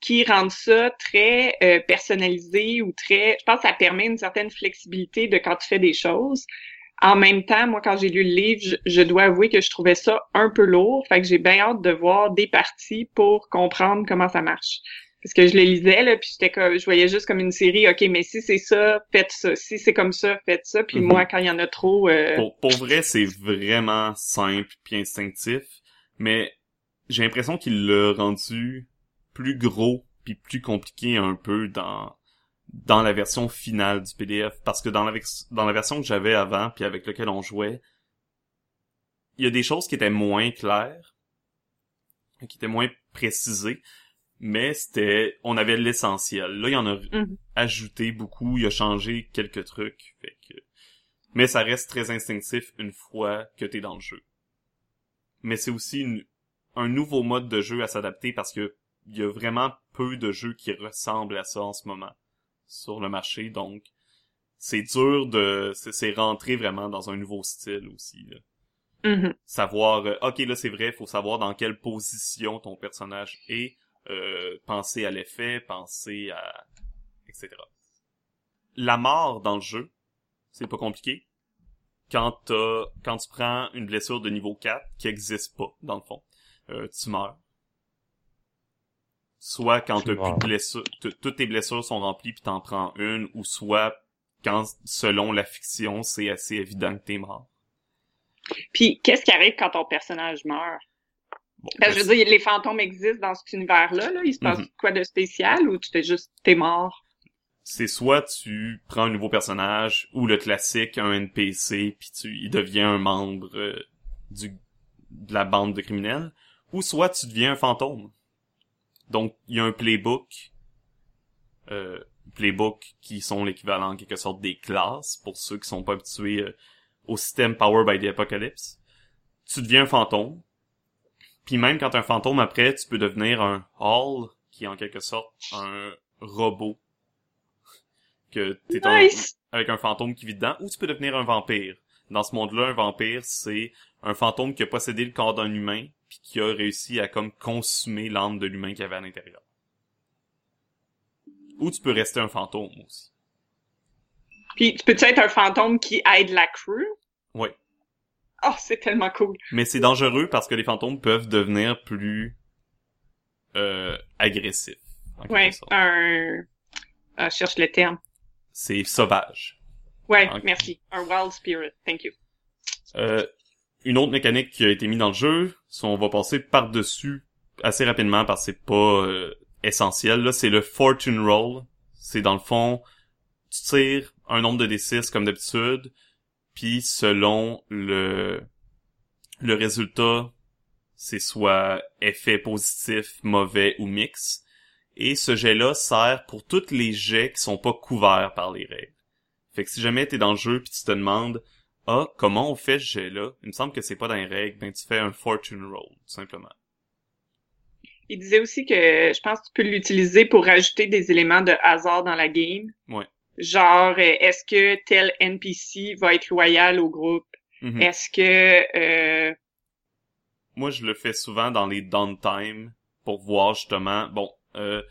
qui rendent ça très euh, personnalisé ou très je pense que ça permet une certaine flexibilité de quand tu fais des choses. En même temps, moi, quand j'ai lu le livre, je, je, dois avouer que je trouvais ça un peu lourd. Fait que j'ai bien hâte de voir des parties pour comprendre comment ça marche parce que je le lisais là puis j'étais comme je voyais juste comme une série ok mais si c'est ça faites ça. Si c'est comme ça faites ça. Puis Mhm. moi quand il y en a trop euh, Pour, pour vrai, c'est vraiment simple puis instinctif, mais j'ai l'impression qu'il l'a rendu plus gros puis plus compliqué un peu dans dans la version finale du PDF parce que dans la dans la version que j'avais avant puis avec laquelle on jouait, il y a des choses qui étaient moins claires, qui étaient moins précisées, mais c'était on avait l'essentiel. Là, il y en a Mhm. ajouté beaucoup, il a changé quelques trucs, fait que mais ça reste très instinctif une fois que t'es dans le jeu. Mais c'est aussi une- un nouveau mode de jeu à s'adapter parce que il y a vraiment peu de jeux qui ressemblent à ça en ce moment sur le marché, donc c'est dur de c'est c'est rentrer vraiment dans un nouveau style aussi. Là. mhm. Savoir euh, ok là c'est vrai, faut savoir dans quelle position ton personnage est, euh, penser à l'effet, penser à etc. La mort dans le jeu, c'est pas compliqué. Quand t'as, quand tu prends une blessure de niveau 4 qui existe pas, dans le fond, euh, tu meurs. Soit quand Tu t'as plus de blessures, toutes tes blessures sont remplies puis t'en prends une, ou soit quand, selon la fiction, c'est assez évident que t'es mort. puis qu'est-ce qui arrive quand ton personnage meurt? Bon, que je veux dire les fantômes existent dans cet univers là là il se passe Mhm. quoi de spécial ou tu fais juste t'es mort? C'est soit tu prends un nouveau personnage ou le classique un NPC puis tu il devient un membre euh, du de la bande de criminels ou soit tu deviens un fantôme. Donc il y a un playbook euh, playbook qui sont l'équivalent en quelque sorte des classes pour ceux qui sont pas habitués euh, au système Power by the Apocalypse. Tu deviens un fantôme. Puis même quand un fantôme après, tu peux devenir un Hall qui est en quelque sorte un robot que t'es un- avec un fantôme qui vit dedans, ou tu peux devenir un vampire. Dans ce monde-là, un vampire, c'est un fantôme qui a possédé le corps d'un humain, puis qui a réussi à comme consumer l'âme de l'humain qu'il y avait à l'intérieur. Ou tu peux rester un fantôme aussi. puis tu peux-tu être un fantôme qui aide la crew? Oui. oh c'est tellement cool Mais c'est dangereux parce que les fantômes peuvent devenir plus euh, agressifs. ouais un ah, cherche le terme C'est sauvage. ouais merci un wild spirit thank you Euh, une autre mécanique qui a été mise dans le jeu, si on va passer par-dessus assez rapidement parce que c'est pas euh, essentiel, là, c'est le fortune roll. C'est dans le fond, tu tires un nombre de D6 comme d'habitude, puis selon le le résultat, c'est soit effet positif, mauvais ou mix. Et ce jet-là sert pour tous les jets qui sont pas couverts par les règles. Fait que si jamais t'es dans le jeu puis tu te demandes ah, comment on fait ce jet-là? Il me semble que c'est pas dans les règles. Ben, tu fais un fortune roll, tout simplement. Il disait aussi que je pense que tu peux l'utiliser pour rajouter des éléments de hasard dans la game. Ouais. Genre, euh, est-ce que tel NPC va être loyal au groupe? Mhm. Est-ce que... Euh... Moi, je le fais souvent dans les downtime pour voir justement, bon, euh,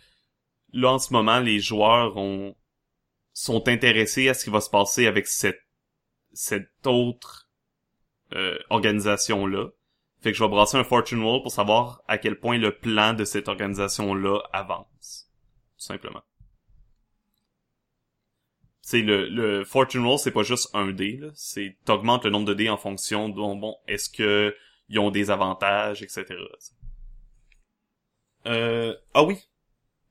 là, en ce moment, les joueurs ont, sont intéressés à ce qui va se passer avec cette, cette autre, euh, organisation-là. Fait que je vais brasser un fortune roll pour savoir à quel point le plan de cette organisation-là avance. Tout simplement. C'est le, le fortune roll, c'est pas juste un dé. C'est, t'augmentes le nombre de dés en fonction de, bon, est-ce que ils ont des avantages, etc. Euh, ah oui.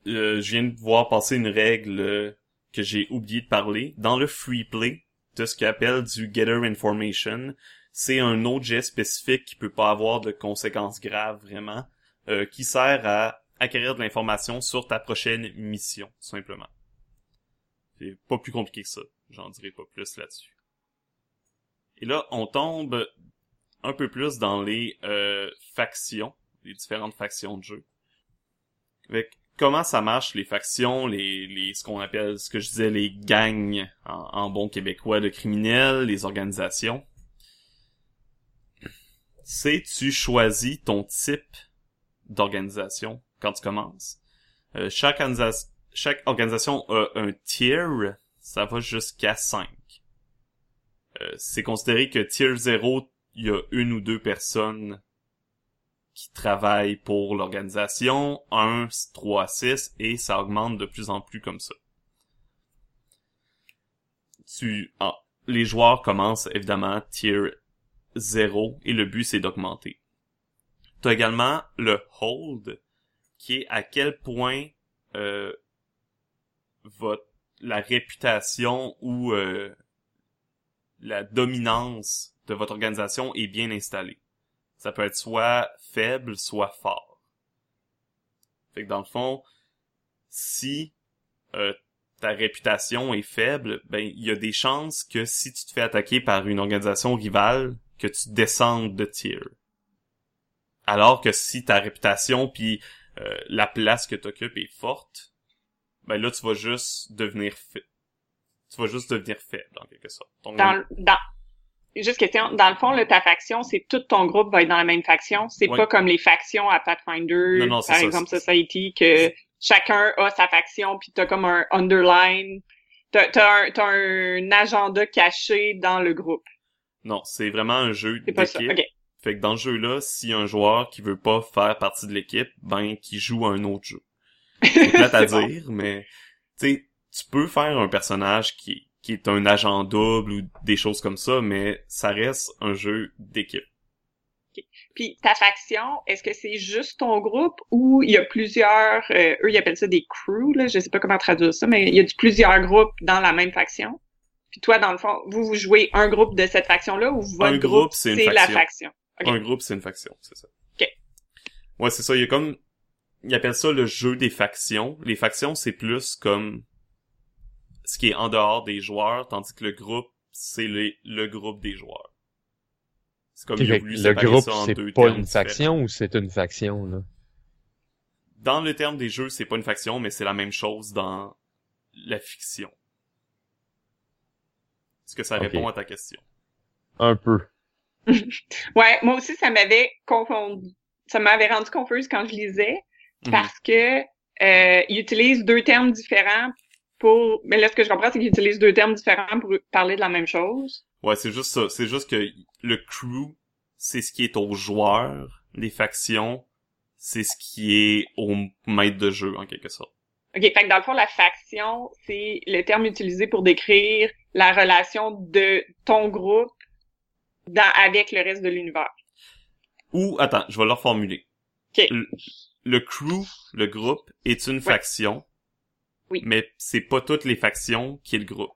Euh, je viens de voir passer une règle euh, que j'ai oublié de parler. Dans le free play, de ce qu'on appelle du Getter Information, c'est un autre spécifique qui peut pas avoir de conséquences graves vraiment, euh, qui sert à acquérir de l'information sur ta prochaine mission, simplement. C'est pas plus compliqué que ça. J'en dirai pas plus là-dessus. Et là, on tombe un peu plus dans les euh, factions, les différentes factions de jeu. Avec comment ça marche les factions, les, les ce qu'on appelle, ce que je disais, les gangs en, bon québécois de criminels, les organisations. c'est tu choisis ton type d'organisation quand tu commences. Euh, chaque, chaque organisation a un tier, ça va jusqu'à 5. Euh, c'est considéré que tier 0, il y a une ou deux personnes qui travaillent pour l'organisation, 1, 3, 6, et ça augmente de plus en plus comme ça. Tu, les joueurs commencent évidemment tier 0 et le but c'est d'augmenter. Tu as également le hold qui est à quel point euh, votre la réputation ou euh, la dominance de votre organisation est bien installée. Ça peut être soit faible, soit fort. Fait que dans le fond, si euh, ta réputation est faible, ben il y a des chances que si tu te fais attaquer par une organisation rivale, que tu descendes de tier. Alors que si ta réputation puis euh, la place que tu occupes est forte, ben là tu vas juste devenir fa- tu vas juste devenir faible en quelque sorte. Ton- Dans, le- dans, juste question, dans le fond, là, ta faction, c'est tout ton groupe va être dans la même faction. C'est Ouais. pas comme les factions à Pathfinder, Non, non, c'est par ça, exemple Society, que chacun a sa faction, puis t'as comme un underline. T'as, t'as un, t'as un agenda caché dans le groupe. Non, c'est vraiment un jeu C'est pas ça. d'équipe. OK. Fait que dans ce jeu-là, si un joueur qui veut pas faire partie de l'équipe, ben qui joue à un autre jeu. C'est plate à bon. dire, mais tu tu peux faire un personnage qui, qui est un agent double ou des choses comme ça, mais ça reste un jeu d'équipe. Puis ta faction, est-ce que c'est juste ton groupe ou il y a plusieurs, euh, eux ils appellent ça des crews, là, je sais pas comment traduire ça, mais il y a du- plusieurs groupes dans la même faction. Puis toi, dans le fond, vous vous jouez un groupe de cette faction-là ou votre Un groupe, c'est une la faction. faction? Ok. Un groupe, c'est une faction, c'est ça. Ok. Ouais, c'est ça. Il y a comme, ils appellent ça le jeu des factions. Les factions, c'est plus comme ce qui est en dehors des joueurs, tandis que le groupe, c'est les, le groupe des joueurs. C'est comme il a Fait que voulu le séparer groupe, ça en c'est deux pas termes une faction ou c'est une faction, là? Dans le terme des jeux, c'est pas une faction, mais c'est la même chose dans la fiction. Est-ce que ça répond à ta question? Un peu. Ouais, moi aussi, ça m'avait confondu. Ça m'avait rendu confuse quand je lisais Mhm. parce que euh, ils utilisent deux termes différents pour. Mais là, ce que je comprends, c'est qu'ils utilisent deux termes différents pour parler de la même chose. Ouais, c'est juste ça. C'est juste que le crew, c'est ce qui est aux joueurs. Les factions, c'est ce qui est au maître de jeu, en quelque sorte. OK, fait que dans le fond, la faction, c'est le terme utilisé pour décrire la relation de ton groupe dans, avec le reste de l'univers. Ou, attends, je vais le reformuler. OK. Le, crew, le groupe, est une faction. Oui. Mais c'est pas toutes les factions qui est le groupe.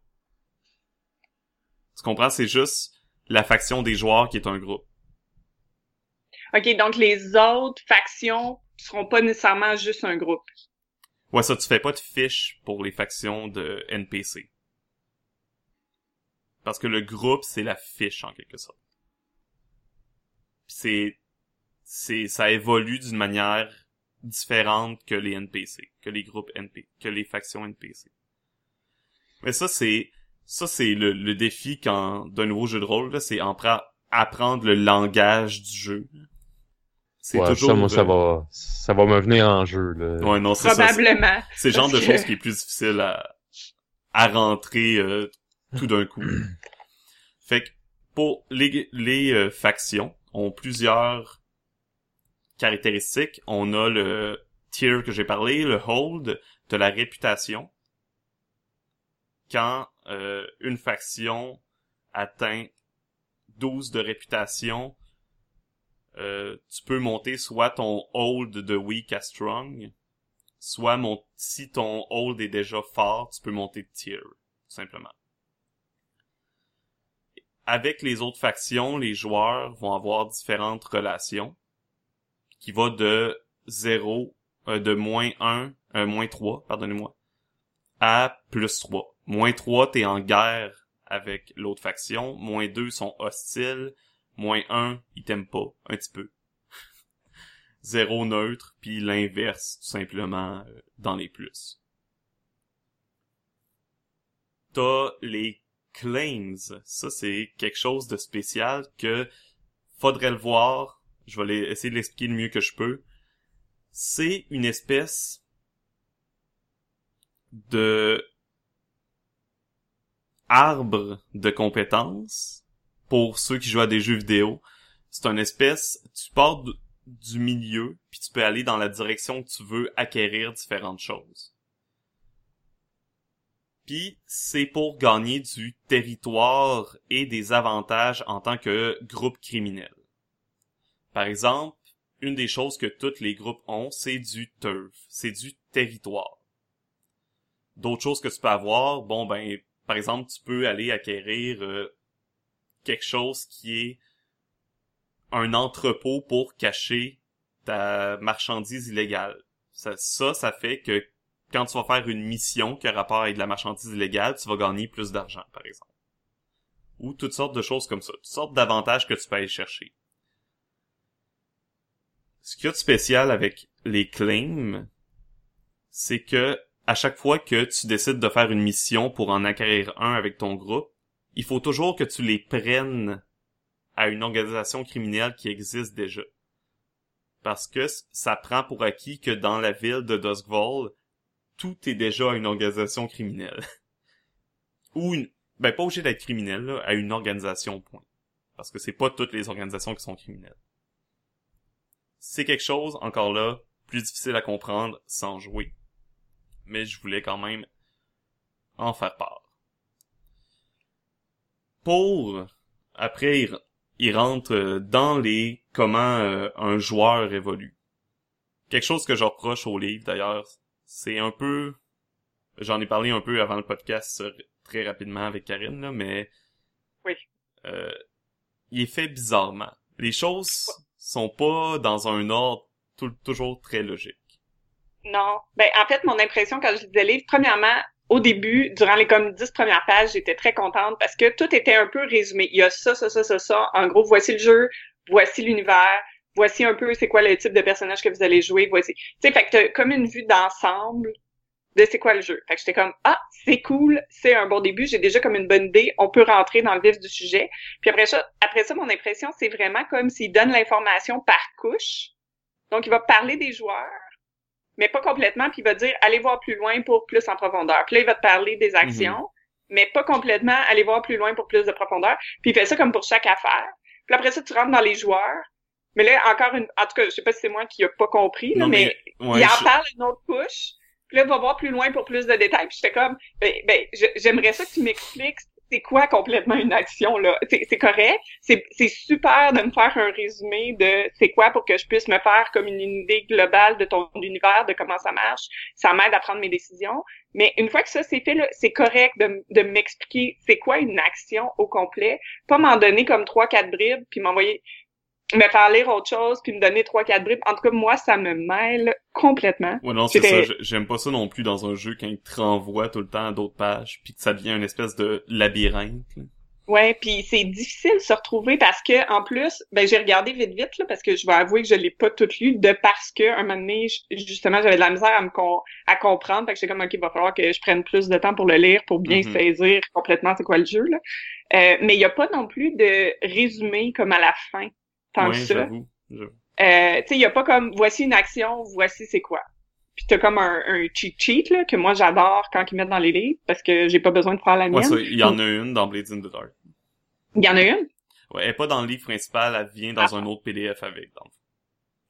Tu comprends? C'est juste la faction des joueurs qui est un groupe. OK, donc les autres factions seront pas nécessairement juste un groupe. Ouais, ça, tu fais pas de fiche pour les factions de NPC. Parce que le groupe, c'est la fiche, en quelque sorte. C'est, c'est, ça évolue d'une manière différente que les NPC, que les groupes NP, que les factions NPC. Mais ça, c'est, ça, c'est le, le défi quand, d'un nouveau jeu de rôle, là, c'est apprendre le langage du jeu. C'est Ouais, toujours... ça, moi, ça va, ça va me venir en jeu, là. Ouais, non, c'est Probablement. c'est le genre de que- choses qui est plus difficile à, à rentrer euh, tout d'un coup. fait que pour les, les euh, factions ont plusieurs caractéristiques. On a le tier que j'ai parlé, le hold, de la réputation. Quand euh, une faction atteint 12 de réputation, euh, tu peux monter soit ton hold de weak à strong, soit mon si ton hold est déjà fort, tu peux monter tier, tout simplement. Avec les autres factions, les joueurs vont avoir différentes relations qui va de 0, euh, de moins 1, euh, moins 3, pardonnez-moi, à plus 3. Moins 3, t'es en guerre avec l'autre faction. Moins 2 sont hostiles. Moins 1, ils t'aiment pas, un petit peu. 0 neutre, puis l'inverse, tout simplement, euh, dans les plus. T'as les claims. Ça, c'est quelque chose de spécial que faudrait le voir. Je vais essayer de l'expliquer le mieux que je peux. C'est une espèce de arbre de compétences pour ceux qui jouent à des jeux vidéo. C'est une espèce, tu pars du milieu, puis tu peux aller dans la direction que tu veux acquérir différentes choses. Puis c'est pour gagner du territoire et des avantages en tant que groupe criminel. Par exemple, une des choses que tous les groupes ont, c'est du turf, c'est du territoire. D'autres choses que tu peux avoir, bon ben, par exemple, tu peux aller acquérir euh, quelque chose qui est un entrepôt pour cacher ta marchandise illégale. Ça, ça, ça fait que quand tu vas faire une mission qui a rapport avec de la marchandise illégale, tu vas gagner plus d'argent, par exemple. Ou toutes sortes de choses comme ça. Toutes sortes d'avantages que tu peux aller chercher. Ce qu'il y a de spécial avec les claims, c'est que à chaque fois que tu décides de faire une mission pour en acquérir un avec ton groupe, il faut toujours que tu les prennes à une organisation criminelle qui existe déjà. Parce que ça prend pour acquis que dans la ville de Duskval, tout est déjà une organisation criminelle. Ou une... Ben, pas obligé d'être criminel, là, à une organisation, point. Parce que c'est pas toutes les organisations qui sont criminelles. C'est quelque chose, encore là, plus difficile à comprendre sans jouer. Mais je voulais quand même en faire part. Pour, après, il, il rentre dans les comment euh, un joueur évolue. Quelque chose que je reproche au livre, d'ailleurs, c'est un peu... J'en ai parlé un peu avant le podcast très rapidement avec Karine, là, mais... Oui. Euh, il est fait bizarrement. Les choses sont pas dans un ordre toujours très logique. Non. Ben, en fait, mon impression quand je lisais le livre, premièrement, au début, durant les comme dix premières pages, j'étais très contente parce que tout était un peu résumé. Il y a ça, ça, ça, ça, ça. En gros, voici le jeu, voici l'univers, voici un peu c'est quoi le type de personnage que vous allez jouer, voici. Tu sais, fait que t'as comme une vue d'ensemble de c'est quoi le jeu? Fait que j'étais comme, ah, c'est cool, c'est un bon début, j'ai déjà comme une bonne idée, on peut rentrer dans le vif du sujet. Puis après ça, après ça, mon impression, c'est vraiment comme s'il donne l'information par couche. Donc, il va parler des joueurs, mais pas complètement, puis il va dire allez voir plus loin pour plus en profondeur. Puis là, il va te parler des actions, mais pas complètement allez voir plus loin pour plus de profondeur. Puis il fait ça comme pour chaque affaire. Puis après ça, tu rentres dans les joueurs. Mais là, encore une, en tout cas, je sais pas si c'est moi qui a pas compris, là, Non, mais, ouais, il en je- parle une autre couche. Là, va voir plus loin pour plus de détails. Puis j'étais comme, ben, ben, j'aimerais ça que tu m'expliques c'est quoi complètement une action, là. C'est correct. C'est super de me faire un résumé de c'est quoi pour que je puisse me faire comme une idée globale de ton univers, de comment ça marche. Ça m'aide à prendre mes décisions. Mais une fois que ça c'est fait, c'est correct de, de m'expliquer c'est quoi une action au complet. Pas m'en donner comme trois, quatre bribes, puis m'envoyer me faire lire autre chose, puis me donner trois, quatre bribes. En tout cas, moi, ça me mêle complètement. Ouais, non, c'est ça. J'aime pas ça non plus dans un jeu quand il te renvoie tout le temps à d'autres pages, puis que ça devient une espèce de labyrinthe. Ouais, puis c'est difficile de se retrouver parce que en plus, ben j'ai regardé vite vite là parce que je vais avouer que je l'ai pas tout lu de parce que un moment donné, justement, j'avais de la misère à me con- à comprendre, fait que j'étais comme ok, il va falloir que je prenne plus de temps pour le lire pour bien Mhm. saisir complètement c'est quoi le jeu là. Euh, mais il y a pas non plus de résumé comme à la fin tant ouais, que ça. Euh, tu sais, il y a pas comme voici une action, voici c'est quoi. Puis t'as comme un, un cheat sheet là que moi j'adore quand ils mettent dans les livres parce que j'ai pas besoin de faire la mienne. Ouais, ça, il y en a une dans Blades in the Dark. Il y en a une? Ouais, elle est pas dans le livre principal, elle vient dans un autre PDF avec. fond.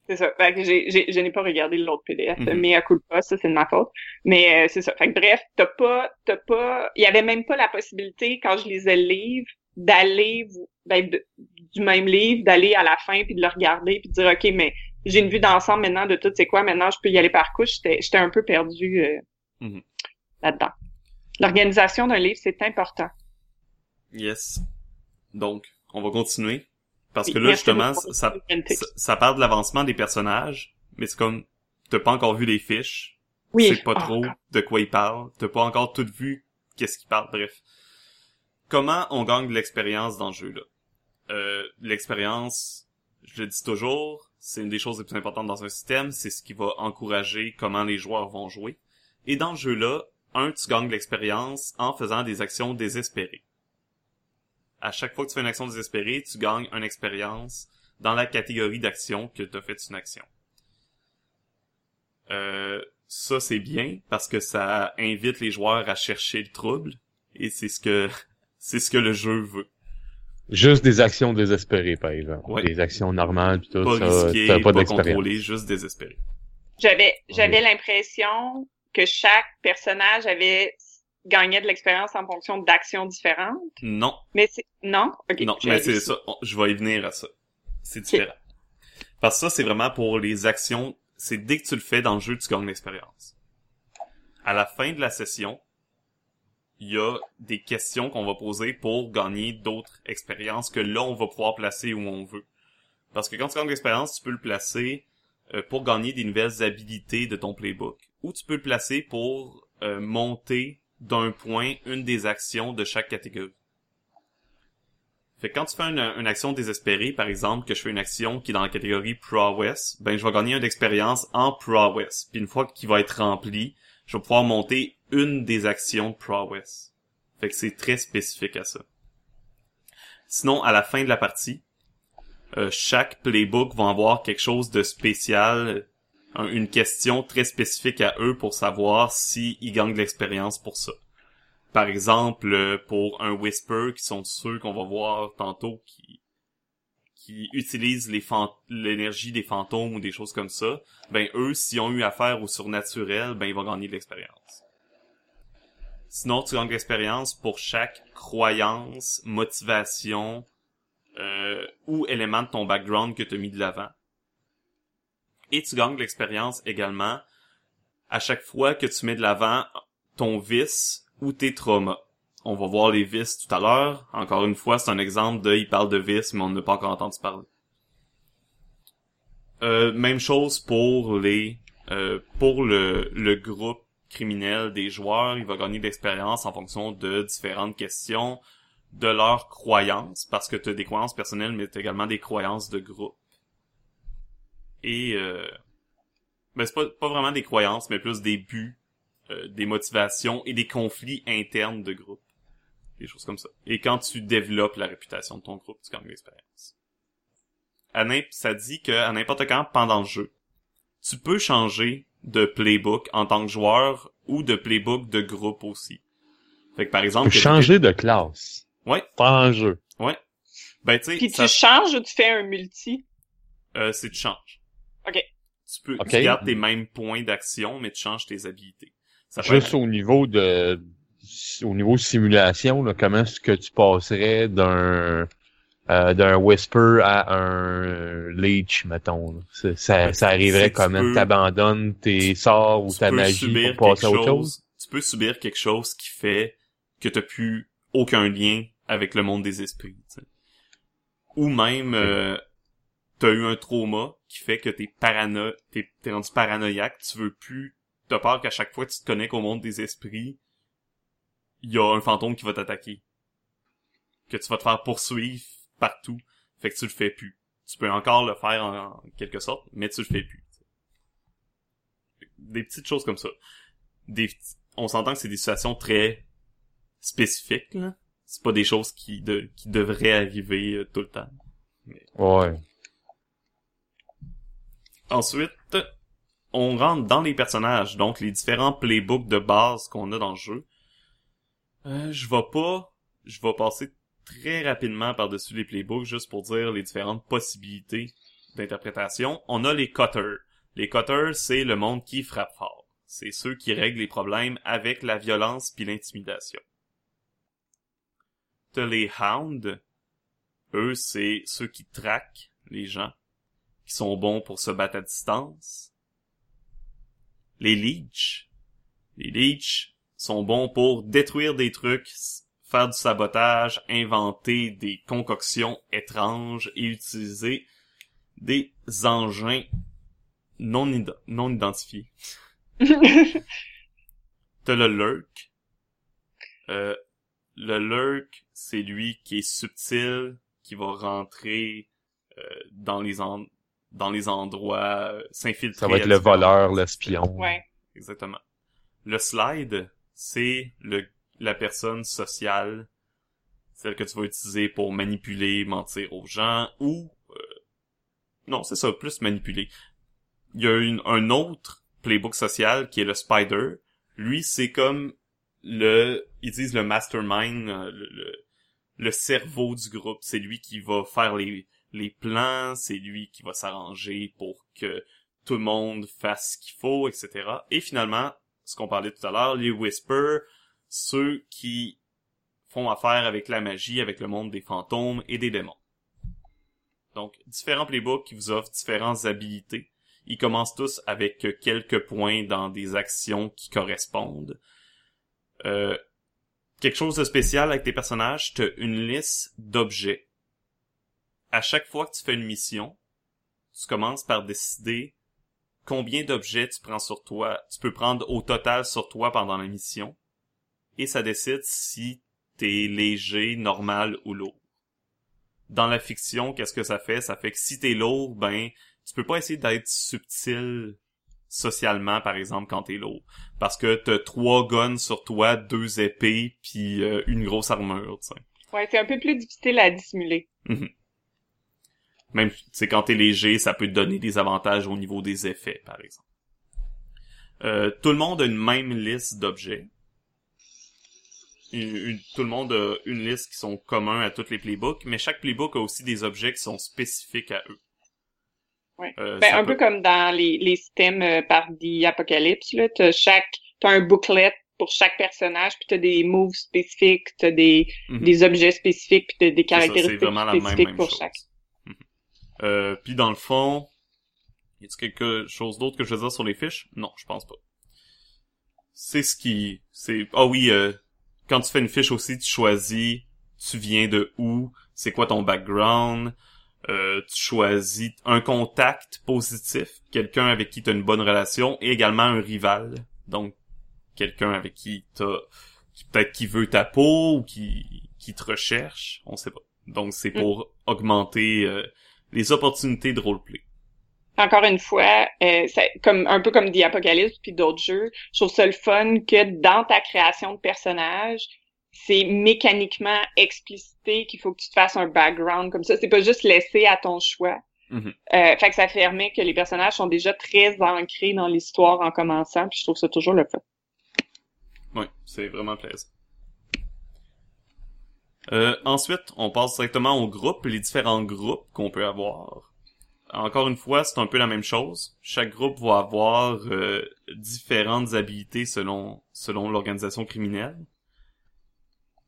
C'est ça. Fait que j'ai, j'ai, je n'ai pas regardé l'autre PDF, Mhm. mais à coup de pas, ça c'est de ma faute. Mais euh, c'est ça. Fait que bref, t'as pas, t'as pas, il y avait même pas la possibilité quand je lisais le livre d'aller, du même livre, d'aller à la fin puis de le regarder puis de dire ok, mais j'ai une vue d'ensemble maintenant de tout c'est quoi. Maintenant, je peux y aller par couche. J'étais, j'étais un peu perdu euh, Mhm. là-dedans. L'organisation d'un livre, c'est important. Yes. Donc, on va continuer. Parce que là, justement, ça, ça, ça parle de l'avancement des personnages, mais c'est comme, t'as pas encore vu les fiches. Oui. Tu sais pas Ah, trop de quoi ils parlent. T'as pas encore tout vu qu'est-ce qu'ils parlent. Bref. Comment on gagne de l'expérience dans ce jeu-là? Euh, l'expérience, je le dis toujours, c'est une des choses les plus importantes dans un système. C'est ce qui va encourager comment les joueurs vont jouer. Et dans ce jeu-là, un, tu gagnes l'expérience en faisant des actions désespérées. À chaque fois que tu fais une action désespérée, tu gagnes une expérience dans la catégorie d'action que tu as fait une action. Euh, ça c'est bien parce que ça invite les joueurs à chercher le trouble et c'est ce que c'est ce que le jeu veut. Juste des actions désespérées, par exemple. Ouais. Des actions normales, pis tout Pas ça. risqué, pas, pas contrôlé, juste désespéré. J'avais j'avais l'impression que chaque personnage avait gagné de l'expérience en fonction d'actions différentes. Non, Mais c'est non, ok. non, mais c'est ça. Je vais y venir à ça. C'est différent. Parce que ça, c'est vraiment pour les actions. C'est dès que tu le fais dans le jeu, tu gagnes l'expérience. À la fin de la session, il y a des questions qu'on va poser pour gagner d'autres expériences que là, on va pouvoir placer où on veut. Parce que quand tu gagnes l'expérience, tu peux le placer euh, pour gagner des nouvelles habilités de ton playbook. Ou tu peux le placer pour euh, monter d'un point une des actions de chaque catégorie. Fait que quand tu fais une, une action désespérée, par exemple, que je fais une action qui est dans la catégorie prowess, ben je vais gagner une d'expérience en prowess. Puis une fois qu'il va être rempli, je vais pouvoir monter une des actions de prowess. Fait que c'est très spécifique à ça. Sinon, à la fin de la partie, euh, chaque playbook va avoir quelque chose de spécial, un- une question très spécifique à eux pour savoir s'ils gagnent de l'expérience pour ça. Par exemple, euh, pour un Whisper, qui sont ceux qu'on va voir tantôt, qui qui utilisent l'énergie des fantômes ou des choses comme ça, ben eux, s'ils ont eu affaire au surnaturel, ben ils vont gagner de l'expérience. Sinon, tu gagnes de l'expérience pour chaque croyance, motivation euh, ou élément de ton background que tu as mis de l'avant. Et tu gagnes de l'expérience également à chaque fois que tu mets de l'avant ton vice ou tes traumas. On va voir les vices tout à l'heure. Encore une fois, c'est un exemple de il parle de vices, mais on n'a pas encore entendu parler. Euh, même chose pour les euh, pour le, le groupe des joueurs, il va gagner de l'expérience en fonction de différentes questions de leurs croyances, parce que tu as des croyances personnelles, mais t'as également des croyances de groupe. Et euh, ben c'est pas, pas vraiment des croyances, mais plus des buts, euh, des motivations et des conflits internes de groupe. Des choses comme ça. Et quand tu développes la réputation de ton groupe, tu gagnes de l'expérience. Ça dit que à n'importe quand pendant le jeu, tu peux changer de playbook en tant que joueur ou de playbook de groupe aussi. Fait que par Tu exemple, peux que- changer de classe. Ouais. Pendant le jeu. Ouais. Ben tu sais, Puis ça tu changes ou tu fais un multi? euh, c'est tu changes. Ok. Tu peux tu gardes tes mêmes points d'action, mais tu changes tes habilités. Ça Juste être- au niveau de au niveau simulation, là, comment est-ce que tu passerais d'un euh, d'un Whisper à un Leech, mettons. Ça, ça arriverait comment peux- t'abandonnes tes sorts ou tu ta magie subir pour passer à quelque autre chose? Tu peux subir quelque chose qui fait que t'as plus aucun lien avec le monde des esprits. Ou même euh, t'as eu un trauma qui fait que t'es parano t'es t'es rendu paranoïaque, tu veux plus t'as peur qu'à chaque fois que tu te connectes au monde des esprits, il y a un fantôme qui va t'attaquer. Que tu vas te faire poursuivre partout. Fait que tu le fais plus. Tu peux encore le faire en, en quelque sorte, mais tu le fais plus. Des petites choses comme ça. Des, on s'entend que c'est des situations très spécifiques, là. C'est pas des choses qui, de, qui devraient arriver euh, tout le temps. Ouais. Ensuite, on rentre dans les personnages, donc les différents playbooks de base qu'on a dans le jeu. Euh, je vais pas, je vais passer très rapidement par-dessus les playbooks juste pour dire les différentes possibilités d'interprétation. On a les cutters. Les cutters, c'est le monde qui frappe fort. C'est ceux qui règlent les problèmes avec la violence puis l'intimidation. T'as les hounds. Eux, c'est ceux qui traquent les gens qui sont bons pour se battre à distance. Les leeches. Les leeches sont bons pour détruire des trucs, faire du sabotage, inventer des concoctions étranges et utiliser des engins non, id- non identifiés. T'as le lurk. Euh, le lurk, c'est lui qui est subtil, qui va rentrer euh, dans les en- dans les endroits, euh, s'infiltrer. Ça va être le voleur, l'espion. ouais. Exactement. Le slide, c'est le la personne sociale, celle que tu vas utiliser pour manipuler, mentir aux gens ou euh, non, c'est ça, plus manipuler. Il y a un autre playbook social qui est le Spider. Lui, c'est comme le, ils disent le mastermind, euh, le cerveau du groupe. C'est lui qui va faire les, les plans, c'est lui qui va s'arranger pour que tout le monde fasse ce qu'il faut, etc. Et finalement, ce qu'on parlait tout à l'heure, les Whispers, ceux qui font affaire avec la magie, avec le monde des fantômes et des démons. Donc, différents playbooks qui vous offrent différentes habilités. Ils commencent tous avec quelques points dans des actions qui correspondent. Euh, quelque chose de spécial avec tes personnages, tu as une liste d'objets. À chaque fois que tu fais une mission, tu commences par décider combien d'objets tu prends sur toi, tu peux prendre au total sur toi pendant la mission. Et ça décide si t'es léger, normal ou lourd. Dans la fiction, qu'est-ce que ça fait? Ça fait que si t'es lourd, ben, tu peux pas essayer d'être subtil socialement, par exemple, quand t'es lourd. Parce que t'as trois guns sur toi, deux épées, puis euh, une grosse armure, tu sais. Ouais, c'est un peu plus difficile à dissimuler. Mhm. Même, c'est quand t'es léger, ça peut te donner des avantages au niveau des effets, par exemple. Euh, tout le monde a une même liste d'objets. Une- une- tout le monde a une liste qui sont communs à tous les playbooks, mais chaque playbook a aussi des objets qui sont spécifiques à eux. Ouais. Euh, Ben, un peut- peu comme dans les, les systèmes euh, par The Apocalypse, là, t'as chaque, t'as un booklet pour chaque personnage, puis t'as des moves spécifiques, t'as des, Mhm. des objets spécifiques, puis t'as des ça, caractéristiques la même, spécifiques même pour chose. chaque. Mhm. Euh, puis dans le fond, y a quelque chose d'autre que je veux dire sur les fiches? Non, je pense pas. C'est ce qui... c'est Ah oui, euh, quand tu fais une fiche aussi, tu choisis tu viens de où, c'est quoi ton background, euh, tu choisis un contact positif, quelqu'un avec qui tu as une bonne relation, et également un rival. Donc, quelqu'un avec qui t'as... qui- peut-être qui veut ta peau ou qui, qui te recherche, on sait pas. Donc, c'est pour augmenter euh, les opportunités de roleplay. Encore une fois, euh, c'est comme un peu comme The Apocalypse puis d'autres jeux, je trouve ça le fun que dans ta création de personnage, c'est mécaniquement explicité qu'il faut que tu te fasses un background comme ça. C'est pas juste laissé à ton choix. Mhm. Euh, fait que ça permet que les personnages sont déjà très ancrés dans l'histoire en commençant, puis je trouve ça toujours le fun. Oui, c'est vraiment plaisant. Euh, ensuite, on passe directement au groupe, les différents groupes qu'on peut avoir. Encore une fois, c'est un peu la même chose. Chaque groupe va avoir euh, différentes habilités selon selon l'organisation criminelle.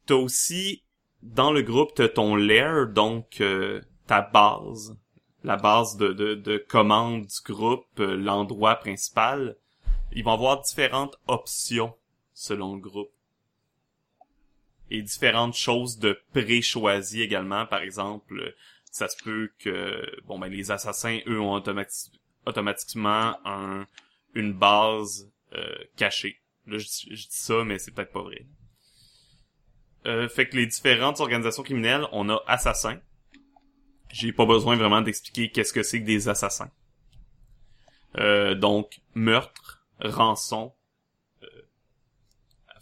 T'as aussi dans le groupe t'as ton lair, donc euh, ta base, la base de, de, de commande du groupe, euh, l'endroit principal. Ils vont avoir différentes options selon le groupe. Et différentes choses de pré-choisies également. Par exemple, ça se peut que bon ben les assassins, eux, ont automati- automatiquement un une base euh, cachée. Là, je, dis ça, mais c'est peut-être pas vrai. Euh, fait que les différentes organisations criminelles, on a assassins. J'ai pas besoin vraiment d'expliquer qu'est-ce que c'est que des assassins. Euh, donc, meurtre, rançon,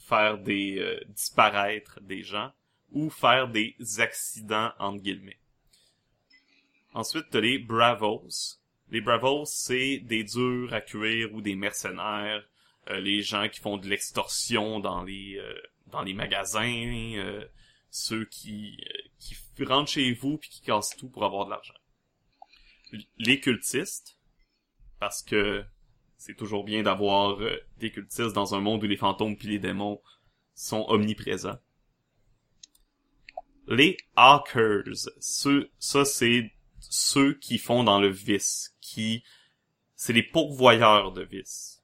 faire des euh, disparaître des gens ou faire des accidents entre guillemets. Ensuite, t'as les bravos. Les bravos, c'est des durs à cuire ou des mercenaires, euh, les gens qui font de l'extorsion dans les euh, dans les magasins, euh, ceux qui euh, qui rentrent chez vous puis qui cassent tout pour avoir de l'argent. Les cultistes, parce que c'est toujours bien d'avoir euh, des cultistes dans un monde où les fantômes puis les démons sont omniprésents. Les Hawkers, ceux, ça c'est ceux qui font dans le vice, qui c'est les pourvoyeurs de vice.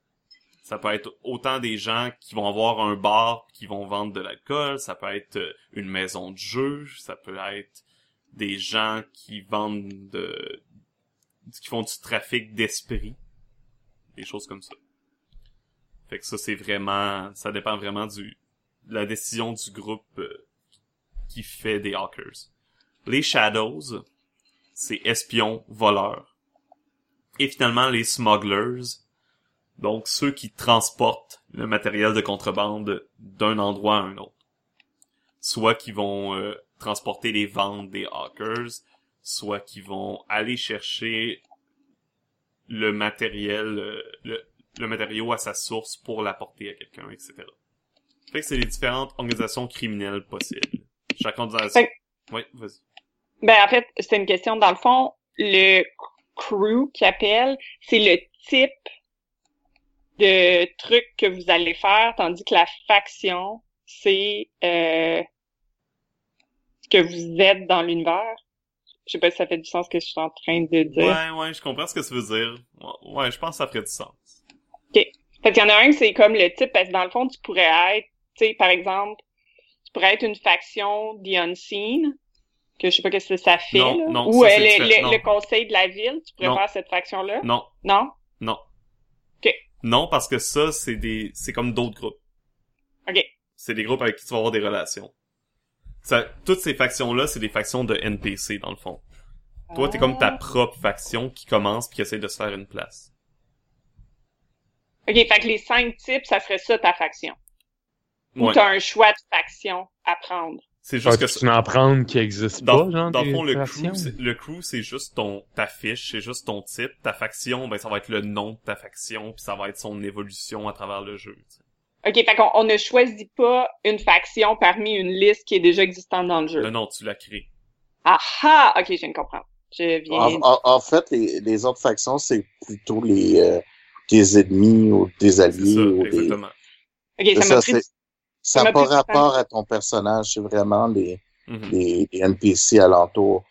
Ça peut être autant des gens qui vont avoir un bar qui vont vendre de l'alcool, ça peut être euh, une maison de jeu, ça peut être des gens qui vendent de qui font du trafic d'esprit des choses comme ça. Fait que ça, c'est vraiment... Ça dépend vraiment du de la décision du groupe euh, qui fait des hackers. Les Shadows, c'est espions, voleurs. Et finalement, les Smugglers, donc ceux qui transportent le matériel de contrebande d'un endroit à un autre. Soit qui vont euh, transporter les ventes des hackers, soit qui vont aller chercher le matériel, euh, le, le matériau à sa source pour l'apporter à quelqu'un, etc. Fait que c'est les différentes organisations criminelles possibles. Chaque organisation... Fait Oui, vas-y. Ben, en fait, c'est une question. Dans le fond, le crew qui appelle, c'est le type de truc que vous allez faire, tandis que la faction, c'est euh, ce que vous êtes dans l'univers. Je sais pas si ça fait du sens ce que je suis en train de dire. Ouais, ouais, je comprends ce que tu veux dire. Ouais, je pense que ça ferait du sens. Fait qu'il y en a un c'est comme le type, parce que dans le fond, tu pourrais être, tu sais, par exemple, tu pourrais être une faction The Unseen, que je sais pas qu'est-ce que ça fait, Non, là. non, Ou ça, le, conseil de la ville, tu faire cette faction-là. Non, Non? non. Ok. Non, parce que ça, c'est des, c'est comme d'autres groupes. Ok. C'est des groupes avec qui tu vas avoir des relations. Ça, toutes ces factions-là, c'est des factions de NPC, dans le fond. Toi, t'es comme ta Ah. propre faction qui commence puis qui essaie de se faire une place. OK, fait que les cinq types, ça serait ça ta faction. Ou Ouais. t'as un choix de faction à prendre. C'est juste que tu ça- peux en prendre qui existe dans, pas, genre, dans le des fond, le factions? crew, c'est- le crew, c'est juste ton, ta fiche, c'est juste ton type. Ta faction, ben, ça va être le nom de ta faction puis ça va être son évolution à travers le jeu, tu sais. OK, fait qu'on on ne choisit pas une faction parmi une liste qui est déjà existante dans le jeu. Non, non, tu l'as créé. Ah ah! OK, je viens de comprendre. Je viens... En, en- en fait, les, les autres factions, c'est plutôt les euh, tes ennemis ou tes C'est alliés ça, ou des. exactement. OK, ça ça, m'a pris... c'est- Ça n'a pas rapport à ton personnage, c'est vraiment les, Mhm. les, les NPC alentours.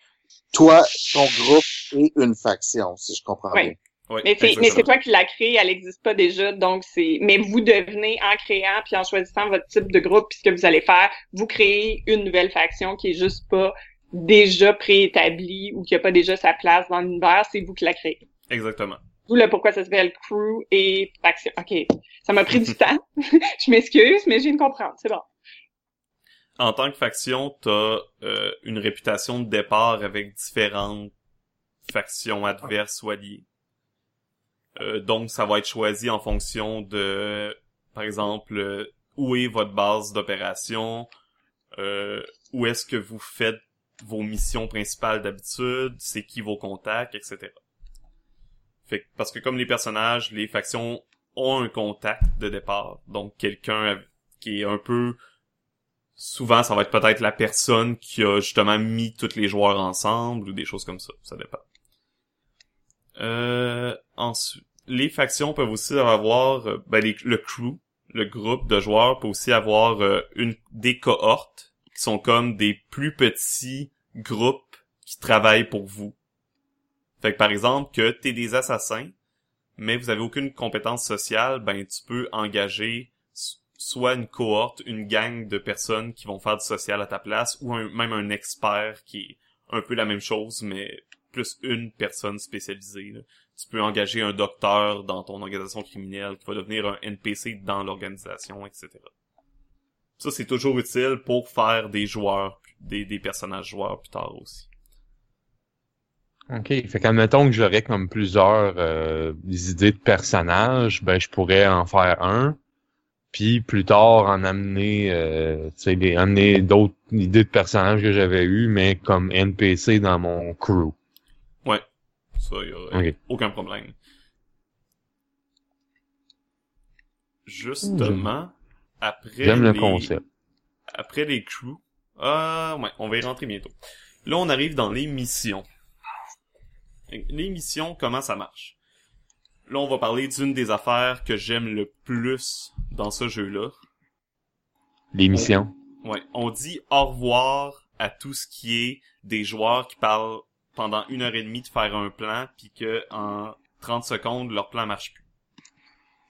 Toi, ton groupe est une faction, si je comprends Oui. bien. Ouais, Mais c'est, mais exactement. c'est toi qui l'as créée, elle n'existe pas déjà, donc c'est. Mais vous devenez en créant puis en choisissant votre type de groupe puis ce que vous allez faire, vous créez une nouvelle faction qui est juste pas déjà préétablie ou qui a pas déjà sa place dans l'univers, c'est vous qui la créez. Exactement. D'où le pourquoi ça s'appelle crew et faction. Ok, ça m'a pris du temps. je m'excuse, mais je viens de comprendre. C'est bon. En tant que faction, t'as euh, une réputation de départ avec différentes factions adverses ou alliées. Euh, donc, ça va être choisi en fonction de, par exemple, euh, où est votre base d'opération, euh, où est-ce que vous faites vos missions principales d'habitude, c'est qui vos contacts, etc. Fait que, parce que comme les personnages, les factions ont un contact de départ, donc quelqu'un qui est un peu souvent ça va être peut-être la personne qui a justement mis tous les joueurs ensemble ou des choses comme ça, ça dépend. Euh, ensuite, les factions peuvent aussi avoir euh, ben, le crew, le groupe de joueurs peut aussi avoir euh, une des cohortes qui sont comme des plus petits groupes qui travaillent pour vous. Fait que par exemple que t'es des assassins, mais vous avez aucune compétence sociale, ben tu peux engager soit une cohorte, une gang de personnes qui vont faire du social à ta place, ou même un expert qui est un peu la même chose, mais plus une personne spécialisée. là. Tu peux engager un docteur dans ton organisation criminelle qui va devenir un NPC dans l'organisation, etc. Ça, c'est toujours utile pour faire des joueurs, des, des personnages joueurs plus tard aussi. OK. Fait qu'admettons que j'aurais comme plusieurs euh, idées de personnages, ben je pourrais en faire un, puis plus tard en amener euh, tu sais, des- amener d'autres idées de personnages que j'avais eues, mais comme NPC dans mon crew. Ça, y a Ok. aucun problème. Justement, après J'aime le les- concept. après les crews, ah ouais, on va y rentrer bientôt. Là, on arrive dans les missions. Les missions, comment ça marche? Là, on va parler d'une des affaires que j'aime le plus dans ce jeu-là. Les missions. Ouais, on dit au revoir à tout ce qui est des joueurs qui parlent pendant une heure et demie de faire un plan, puis que en 30 secondes, leur plan marche plus.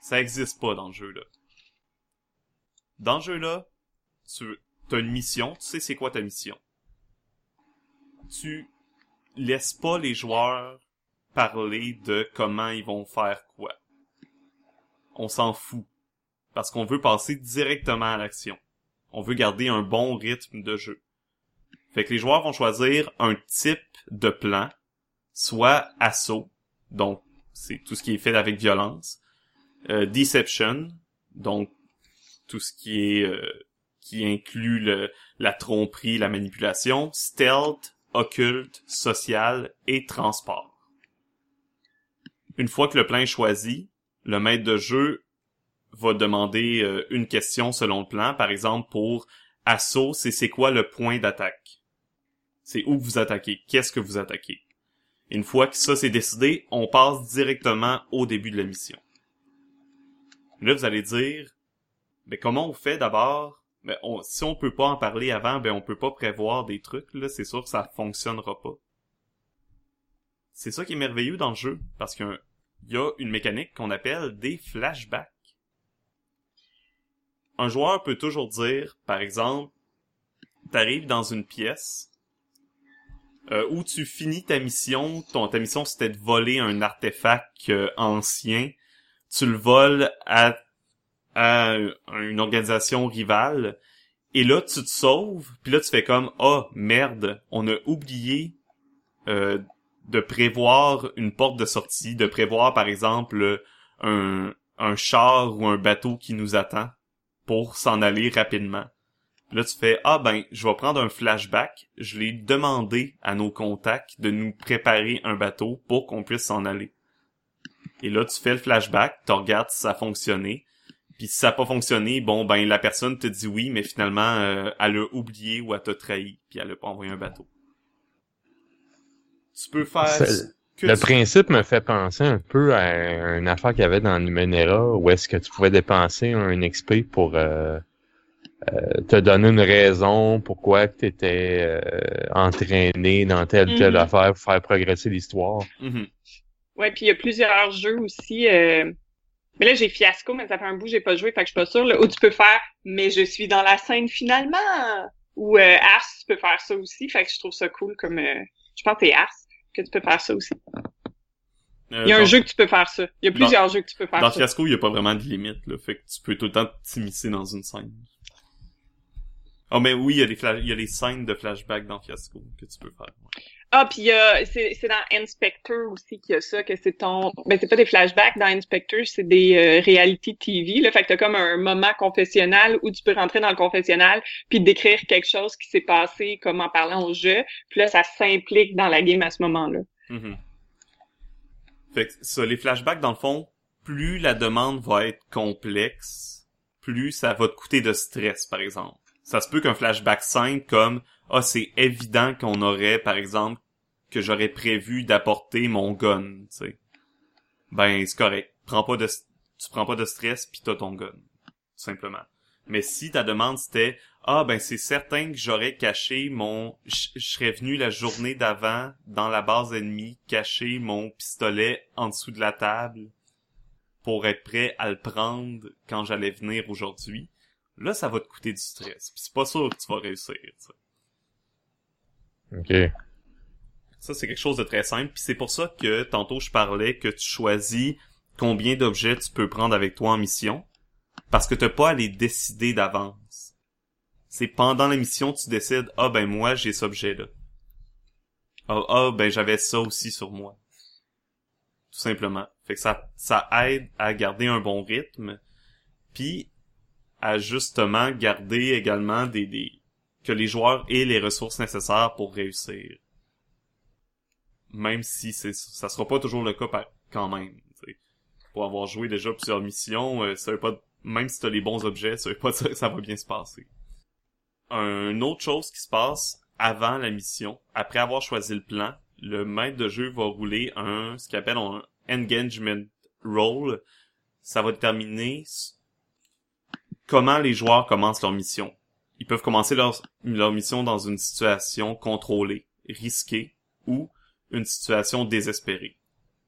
Ça existe pas dans le jeu-là. Dans le jeu-là, tu as une mission, tu sais c'est quoi ta mission. Tu laisses pas les joueurs parler de comment ils vont faire quoi. On s'en fout. Parce qu'on veut passer directement à l'action. On veut garder un bon rythme de jeu. Fait que les joueurs vont choisir un type de plan, soit assaut, donc c'est tout ce qui est fait avec violence, euh, deception, donc tout ce qui est euh, qui inclut la tromperie, la manipulation, stealth, occulte, social et transport. Une fois que le plan est choisi, le maître de jeu va demander euh, une question selon le plan. Par exemple, pour assaut, c'est c'est quoi le point d'attaque? C'est où vous attaquez? Qu'est-ce que vous attaquez? Une fois que ça c'est décidé, on passe directement au début de la mission. Là, vous allez dire, mais comment on fait d'abord? Ben, on, si on peut pas en parler avant, ben on peut pas prévoir des trucs, là, c'est sûr que ça fonctionnera pas. C'est ça qui est merveilleux dans le jeu, parce qu'il y a une mécanique qu'on appelle des flashbacks. Un joueur peut toujours dire, par exemple, t'arrives dans une pièce euh, où tu finis ta mission, ton, ta mission c'était de voler un artefact euh, ancien, tu le voles à, à une organisation rivale, et là tu te sauves, puis là tu fais comme oh merde, on a oublié euh, de prévoir une porte de sortie, de prévoir par exemple un, un char ou un bateau qui nous attend pour s'en aller rapidement. Là, tu fais, ah ben, je vais prendre un flashback. Je l'ai demandé à nos contacts de nous préparer un bateau pour qu'on puisse s'en aller. Et là, tu fais le flashback, tu regardes si ça a fonctionné. Puis si ça n'a pas fonctionné, bon, ben, la personne te dit oui, mais finalement, euh, elle a oublié ou elle t'a trahi, puis elle a pas envoyé un bateau. Tu peux faire... Que le principe me fait penser un peu à une affaire qu'il y avait dans Numenera, où est-ce que tu pouvais dépenser un XP pour... Euh euh, te donner une raison pourquoi tu étais euh, entraîné dans telle telle mm-hmm. affaire pour faire progresser l'histoire. Mm Ouais, puis il y a plusieurs jeux aussi. Euh... Mais là, j'ai Fiasco, mais ça fait un bout j'ai pas joué, fait que je suis pas sûre. Là, où tu peux faire « Mais je suis dans la scène finalement! » Ou euh, Ars, tu peux faire ça aussi, fait que je trouve ça cool comme... Euh, je pense que c'est Ars que tu peux faire ça aussi. il y a un jeu que tu peux faire ça. Il y a plusieurs jeux que tu peux faire dans ça. Dans Fiasco, il y a pas vraiment de limite, là. Fait que tu peux tout le temps t'immiscer dans une scène. Oh, mais oui, il y a les, il y a les scènes de flashback dans Fiasco que tu peux faire. Ah, puis c'est, c'est dans Inspector aussi qu'il y a ça, que c'est ton... Ben, c'est pas des flashbacks dans Inspector, c'est des euh, reality TV, là. Fait que t'as comme un moment confessionnal où tu peux rentrer dans le confessionnal puis décrire quelque chose qui s'est passé comme en parlant au jeu. Puis là, ça s'implique dans la game à ce moment-là. Mm-hmm. Fait que ça, les flashbacks, dans le fond, plus la demande va être complexe, plus ça va te coûter de stress, par exemple ça se peut qu'un flashback simple comme ah c'est évident qu'on aurait par exemple que j'aurais prévu d'apporter mon gun, tu sais. Ben c'est correct. Prends pas de tu prends pas de stress puis t'as ton gun, tout simplement. Mais si ta demande c'était ah ben c'est certain que j'aurais caché mon je serais venu la journée d'avant dans la base ennemie cacher mon pistolet en dessous de la table pour être prêt à le prendre quand j'allais venir aujourd'hui là, ça va te coûter du stress. Puis c'est pas sûr que tu vas réussir. Ok. Ça, c'est quelque chose de très simple. Puis c'est pour ça que tantôt je parlais que tu choisis combien d'objets tu peux prendre avec toi en mission. Parce que t'as pas à les décider d'avance. C'est pendant la mission tu décides, ah ben moi j'ai cet objet-là. Ah, ah ben j'avais ça aussi sur moi. Tout simplement. Fait que ça, ça aide à garder un bon rythme. Puis à justement garder également des, des que les joueurs aient les ressources nécessaires pour réussir. Même si c'est ça sera pas toujours le cas quand même. Pour avoir joué déjà plusieurs missions, euh, ça veut pas même si t'as les bons objets, ça veut pas dire que ça va bien se passer. Un autre chose qui se passe avant la mission, après avoir choisi le plan, le maître de jeu va rouler un ce qu'il appelle un engagement roll. Ça va déterminer comment les joueurs commencent leur mission. Ils peuvent commencer leur, leur mission dans une situation contrôlée, risquée ou une situation désespérée.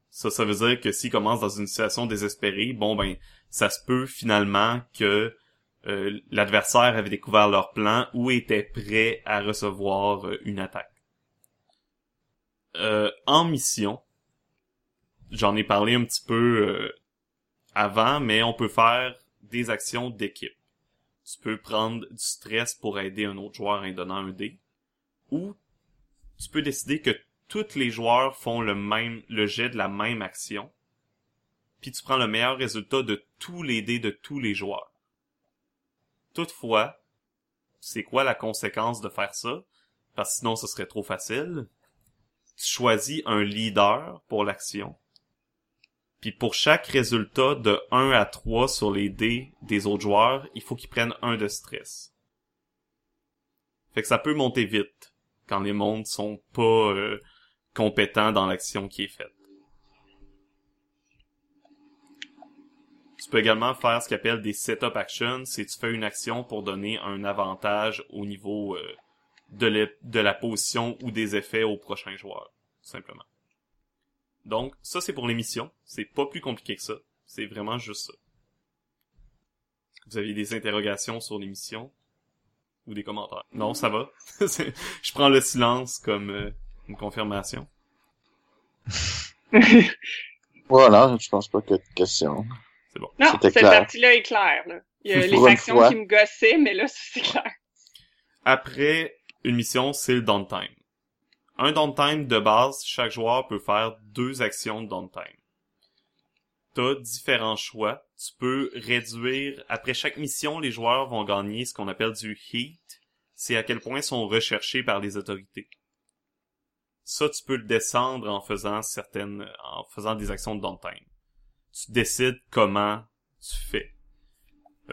Ça, ça veut dire que s'ils commencent dans une situation désespérée, bon ben, ça se peut finalement que euh, l'adversaire avait découvert leur plan ou était prêt à recevoir euh, une attaque. Euh, en mission, j'en ai parlé un petit peu avant, mais on peut faire des actions d'équipe. Tu peux prendre du stress pour aider un autre joueur en donnant un dé. Ou tu peux décider que tous les joueurs font le même, le jet de la même action. Puis tu prends le meilleur résultat de tous les dés de tous les joueurs. Toutefois, c'est quoi la conséquence de faire ça? parce que sinon ce serait trop facile. Tu choisis un leader pour l'action. Puis pour chaque résultat de 1 à 3 sur les dés des autres joueurs, il faut qu'ils prennent un de stress. Fait que ça peut monter vite quand les mondes sont pas euh, compétents dans l'action qui est faite. Tu peux également faire ce qu'on appelle des setup actions, c'est tu fais une action pour donner un avantage au niveau euh, de, de la position ou des effets au prochain joueur, tout simplement. Donc, ça c'est pour les missions. C'est pas plus compliqué que ça. C'est vraiment juste ça. Est-ce que Vous avez des interrogations sur les missions? Ou des commentaires? Non, ça va. C'est- Je prends le silence comme euh, une confirmation. Voilà, je pense pas qu'il y a de questions. Non, C'était cette clair. partie-là est claire. Là. Il y a les actions fois. qui me gossaient, mais là, c'est clair. Après une mission, c'est le downtime. Un downtime de base, chaque joueur peut faire deux actions de downtime. T'as différents choix. Tu peux réduire, après chaque mission, les joueurs vont gagner ce qu'on appelle du heat. C'est à quel point ils sont recherchés par les autorités. Ça, tu peux le descendre en faisant certaines, en faisant des actions de downtime. Tu décides comment tu fais.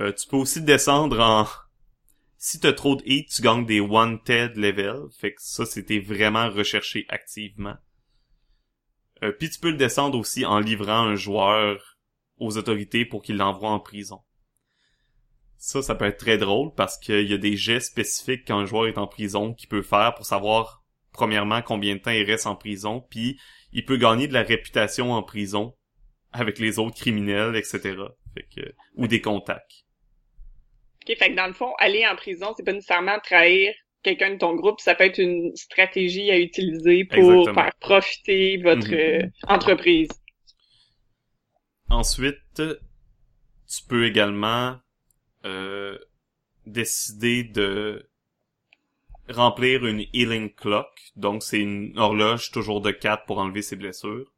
Euh, tu peux aussi descendre en, si t'as trop de hit, tu gagnes des wanted level. Fait que ça, c'était vraiment recherché activement. Euh, Puis tu peux le descendre aussi en livrant un joueur aux autorités pour qu'il l'envoie en prison. Ça, ça peut être très drôle parce qu'il y a des jets spécifiques quand un joueur est en prison qu'il peut faire pour savoir, premièrement, combien de temps il reste en prison, puis il peut gagner de la réputation en prison avec les autres criminels, etc. Fait que, ou des contacts. Fait que dans le fond, aller en prison, c'est pas nécessairement trahir quelqu'un de ton groupe, ça peut être une stratégie à utiliser pour Exactement. faire profiter votre Mhm. euh, entreprise. Ensuite, tu peux également euh, décider de remplir une healing clock. Donc, c'est une horloge toujours de 4 pour enlever ses blessures.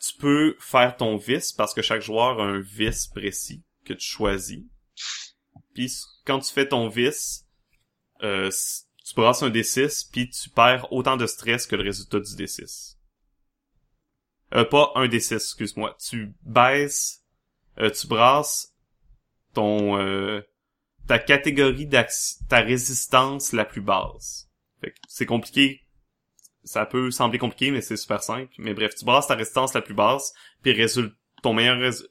Tu peux faire ton vice parce que chaque joueur a un vice précis que tu choisis. Puis, quand tu fais ton vice, euh, tu brasses un D6 puis tu perds autant de stress que le résultat du D6. Euh, pas un D6, excuse-moi. Tu baisses, euh, tu brasses ton euh, ta catégorie d'action, ta résistance la plus basse. C'est compliqué. Ça peut sembler compliqué, mais c'est super simple. Mais bref, tu brasses ta résistance la plus basse, puis ton meilleur résu-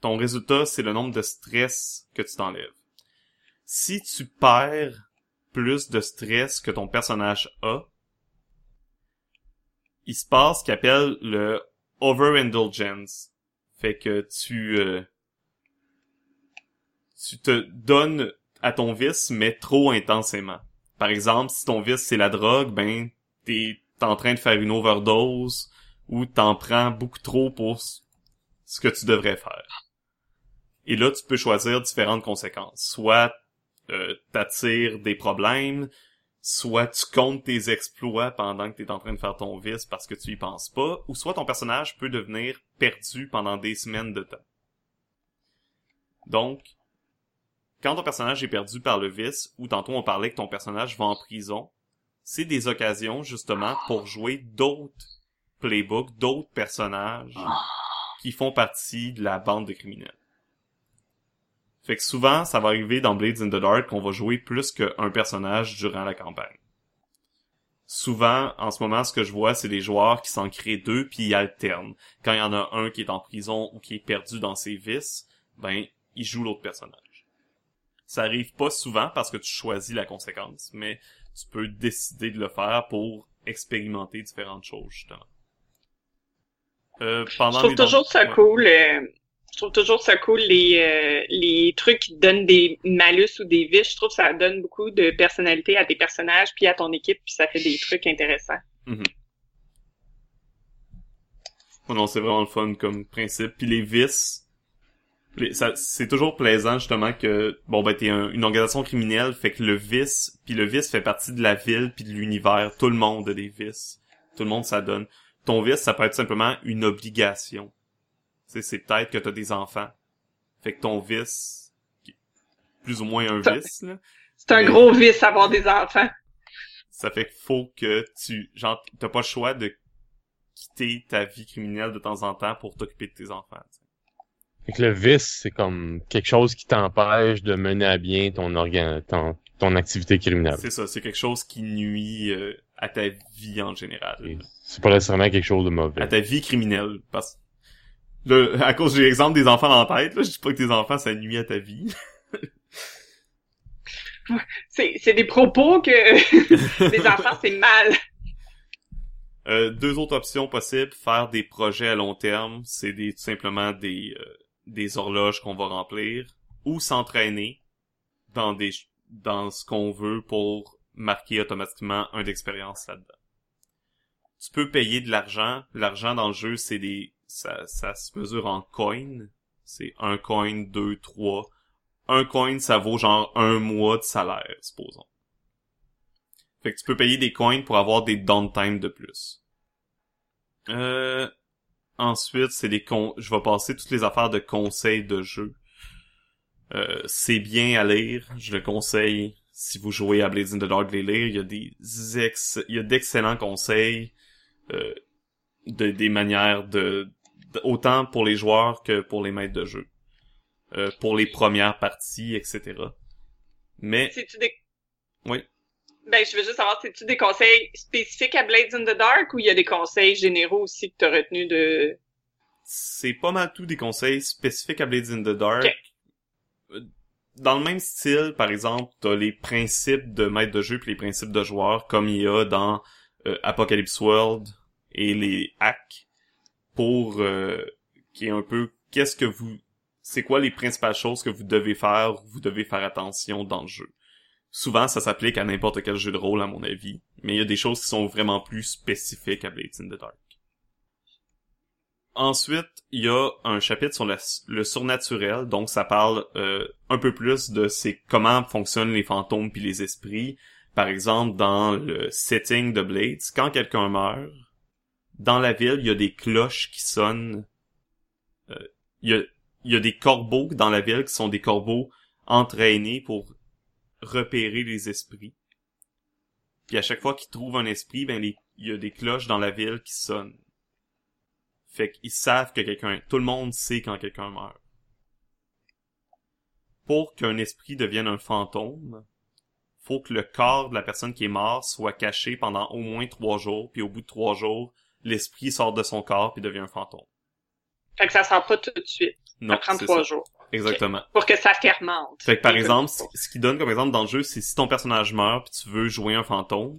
ton résultat, c'est le nombre de stress que tu t'enlèves. Si tu perds plus de stress que ton personnage a, il se passe ce qu'il appelle le overindulgence. Fait que tu euh, tu te donnes à ton vice mais trop intensément. Par exemple, si ton vice c'est la drogue, ben t'es en train de faire une overdose ou t'en prends beaucoup trop pour ce que tu devrais faire. Et là, tu peux choisir différentes conséquences. Soit euh, t'attires des problèmes, soit tu comptes tes exploits pendant que tu es en train de faire ton vice parce que tu y penses pas, ou soit ton personnage peut devenir perdu pendant des semaines de temps. Donc, quand ton personnage est perdu par le vice, ou tantôt on parlait que ton personnage va en prison, c'est des occasions justement pour jouer d'autres playbooks, d'autres personnages qui font partie de la bande de criminels. Fait que souvent, ça va arriver dans Blades in the Dark qu'on va jouer plus qu'un personnage durant la campagne. Souvent, en ce moment, ce que je vois, c'est des joueurs qui s'en créent deux puis ils alternent. Quand il y en a un qui est en prison ou qui est perdu dans ses vices, ben, il joue l'autre personnage. Ça arrive pas souvent parce que tu choisis la conséquence, mais tu peux décider de le faire pour expérimenter différentes choses, justement. Euh, pendant Je trouve toujours ça ouais. cool. euh, je trouve toujours ça cool les euh, les trucs qui donnent des malus ou des vices. Je trouve que ça donne beaucoup de personnalité à tes personnages puis à ton équipe puis ça fait des trucs intéressants. Oh non, c'est vraiment le fun comme principe. Puis les vices, c'est toujours plaisant justement que bon ben t'es un- une organisation criminelle, fait que le vice, puis le vice fait partie de la ville puis de l'univers. Tout le monde a des vices. Tout le monde ça donne. Ton vice, ça peut être simplement une obligation. Tu sais, c'est peut-être que t'as des enfants. Fait que ton vice, plus ou moins un vice, là, C'est un Mais- gros vice avoir des enfants. Ça fait qu'il faut que tu, genre, t'as pas le choix de quitter ta vie criminelle de temps en temps pour t'occuper de tes enfants. tu sais. Fait que le vice, c'est comme quelque chose qui t'empêche de mener à bien ton organe, ton, ton activité criminelle. C'est ça, c'est quelque chose qui nuit euh, à ta vie en général. C'est pas nécessairement quelque chose de mauvais. À ta vie criminelle. Parce là, à cause j'ai l'exemple des enfants en tête, là, je dis pas que tes enfants, ça nuit à ta vie. C'est, c'est des propos que les enfants, c'est mal. Euh, deux autres options possibles, faire des projets à long terme, c'est des, tout simplement des, euh, des horloges qu'on va remplir, ou s'entraîner dans des, dans ce qu'on veut pour marquer automatiquement un d'expérience là-dedans. Tu peux payer de l'argent. L'argent dans le jeu, c'est des, ça, ça se mesure en coins. C'est un coin, deux, trois. Un coin, ça vaut genre un mois de salaire, supposons. Fait que tu peux payer des coins pour avoir des downtime de plus. Euh, ensuite, c'est des con... Je vais passer toutes les affaires de conseils de jeu. Euh, c'est bien à lire. Je le conseille si vous jouez à Blades in the Dark les lire. Il y a des ex... il y a d'excellents conseils. Euh, de, des manières de- autant pour les joueurs que pour les maîtres de jeu. Euh, pour les premières parties, etc. Mais, C'est-tu des... oui. Ben, je veux juste savoir, c'est-tu des conseils spécifiques à Blades in the Dark ou il y a des conseils généraux aussi que t'as retenu de... c'est pas mal tout des conseils spécifiques à Blades in the Dark. Euh, Dans le même style, par exemple, t'as les principes de maître de jeu puis les principes de joueur, comme il y a dans euh, Apocalypse World et les hacks, pour euh, qui est un peu qu'est-ce que vous, c'est quoi les principales choses que vous devez faire, vous devez faire attention dans le jeu? Souvent, ça s'applique à n'importe quel jeu de rôle, à mon avis, mais il y a des choses qui sont vraiment plus spécifiques à Blades in the Dark. Ensuite, il y a un chapitre sur le surnaturel, donc ça parle euh, un peu plus de c'est comment fonctionnent les fantômes puis les esprits. Par exemple, dans le setting de Blades, quand quelqu'un meurt, dans la ville, il y a des cloches qui sonnent. Euh, il, y a, des corbeaux dans la ville qui sont des corbeaux entraînés pour repérer les esprits. Puis à chaque fois qu'ils trouvent un esprit, ben il y a des cloches dans la ville qui sonnent. Fait qu'ils savent que quelqu'un, tout le monde sait quand quelqu'un meurt. Pour qu'un esprit devienne un fantôme, faut que le corps de la personne qui est morte soit caché pendant au moins trois jours, puis au bout de trois jours, l'esprit sort de son corps puis devient un fantôme. Fait que ça sort pas tout de suite. Non, ça prend trois ça. jours. Exactement. Pour que ça fermente. Fait que par exemple, ce qui donne comme exemple dans le jeu, c'est si ton personnage meurt puis tu veux jouer un fantôme,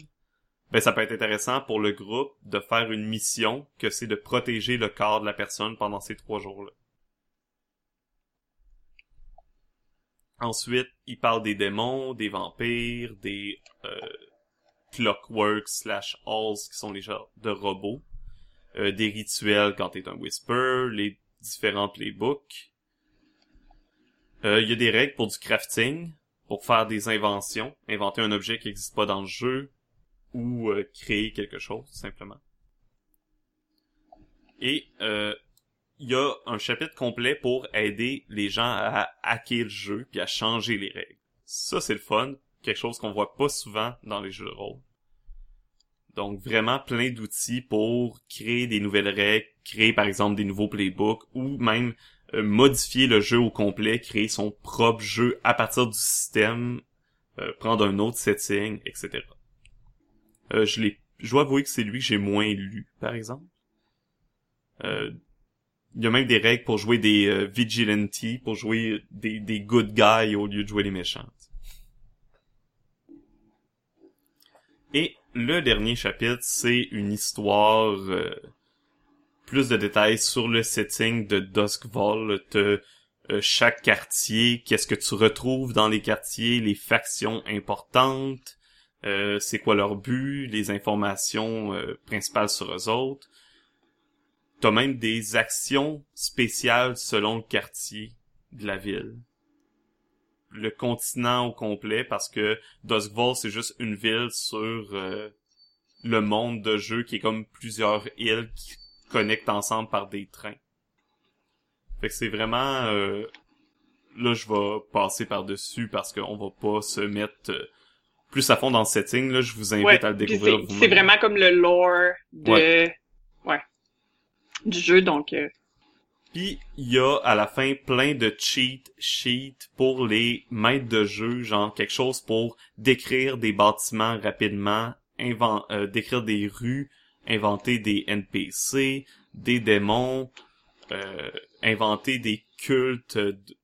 ben ça peut être intéressant pour le groupe de faire une mission que c'est de protéger le corps de la personne pendant ces trois jours-là. Ensuite, il parle des démons, des vampires, des euh, clockworks slash halls qui sont les genres de robots, euh, des rituels quand t'es un whisper, les différents playbooks. Euh, Il y a des règles pour du crafting, pour faire des inventions, inventer un objet qui n'existe pas dans le jeu, ou euh, créer quelque chose, simplement. Et euh, il y a un chapitre complet pour aider les gens à hacker le jeu puis à changer les règles. Ça, c'est le fun. Quelque chose qu'on voit pas souvent dans les jeux de rôle. Donc, vraiment plein d'outils pour créer des nouvelles règles, créer par exemple des nouveaux playbooks ou même euh, modifier le jeu au complet, créer son propre jeu à partir du système, euh, prendre un autre setting, etc. Euh, je l'ai, je dois avouer que c'est lui que j'ai moins lu, par exemple. Euh, il y a même des règles pour jouer des vigilantes, pour jouer des, des good guys au lieu de jouer les méchants. Et le dernier chapitre, c'est une histoire euh, plus de détails sur le setting de Duskval, de euh, chaque quartier, qu'est-ce que tu retrouves dans les quartiers, les factions importantes, euh, c'est quoi leur but, les informations euh, principales sur eux autres. T'as même des actions spéciales selon le quartier de la ville. Le continent au complet, parce que Duskval, c'est juste une ville sur euh, le monde de jeu qui est comme plusieurs îles qui connectent ensemble par des trains. Fait que c'est vraiment... euh, là, je vais passer par-dessus parce qu'on va pas se mettre euh, plus à fond dans le setting, là, je vous invite Ouais, à le découvrir. C'est vraiment comme le lore de... Ouais. Ouais. Du jeu, donc... euh, Puis il y a à la fin plein de cheat sheets pour les maîtres de jeu, genre quelque chose pour décrire des bâtiments rapidement, inven- euh, décrire des rues, inventer des NPC, des démons, euh, inventer des cultes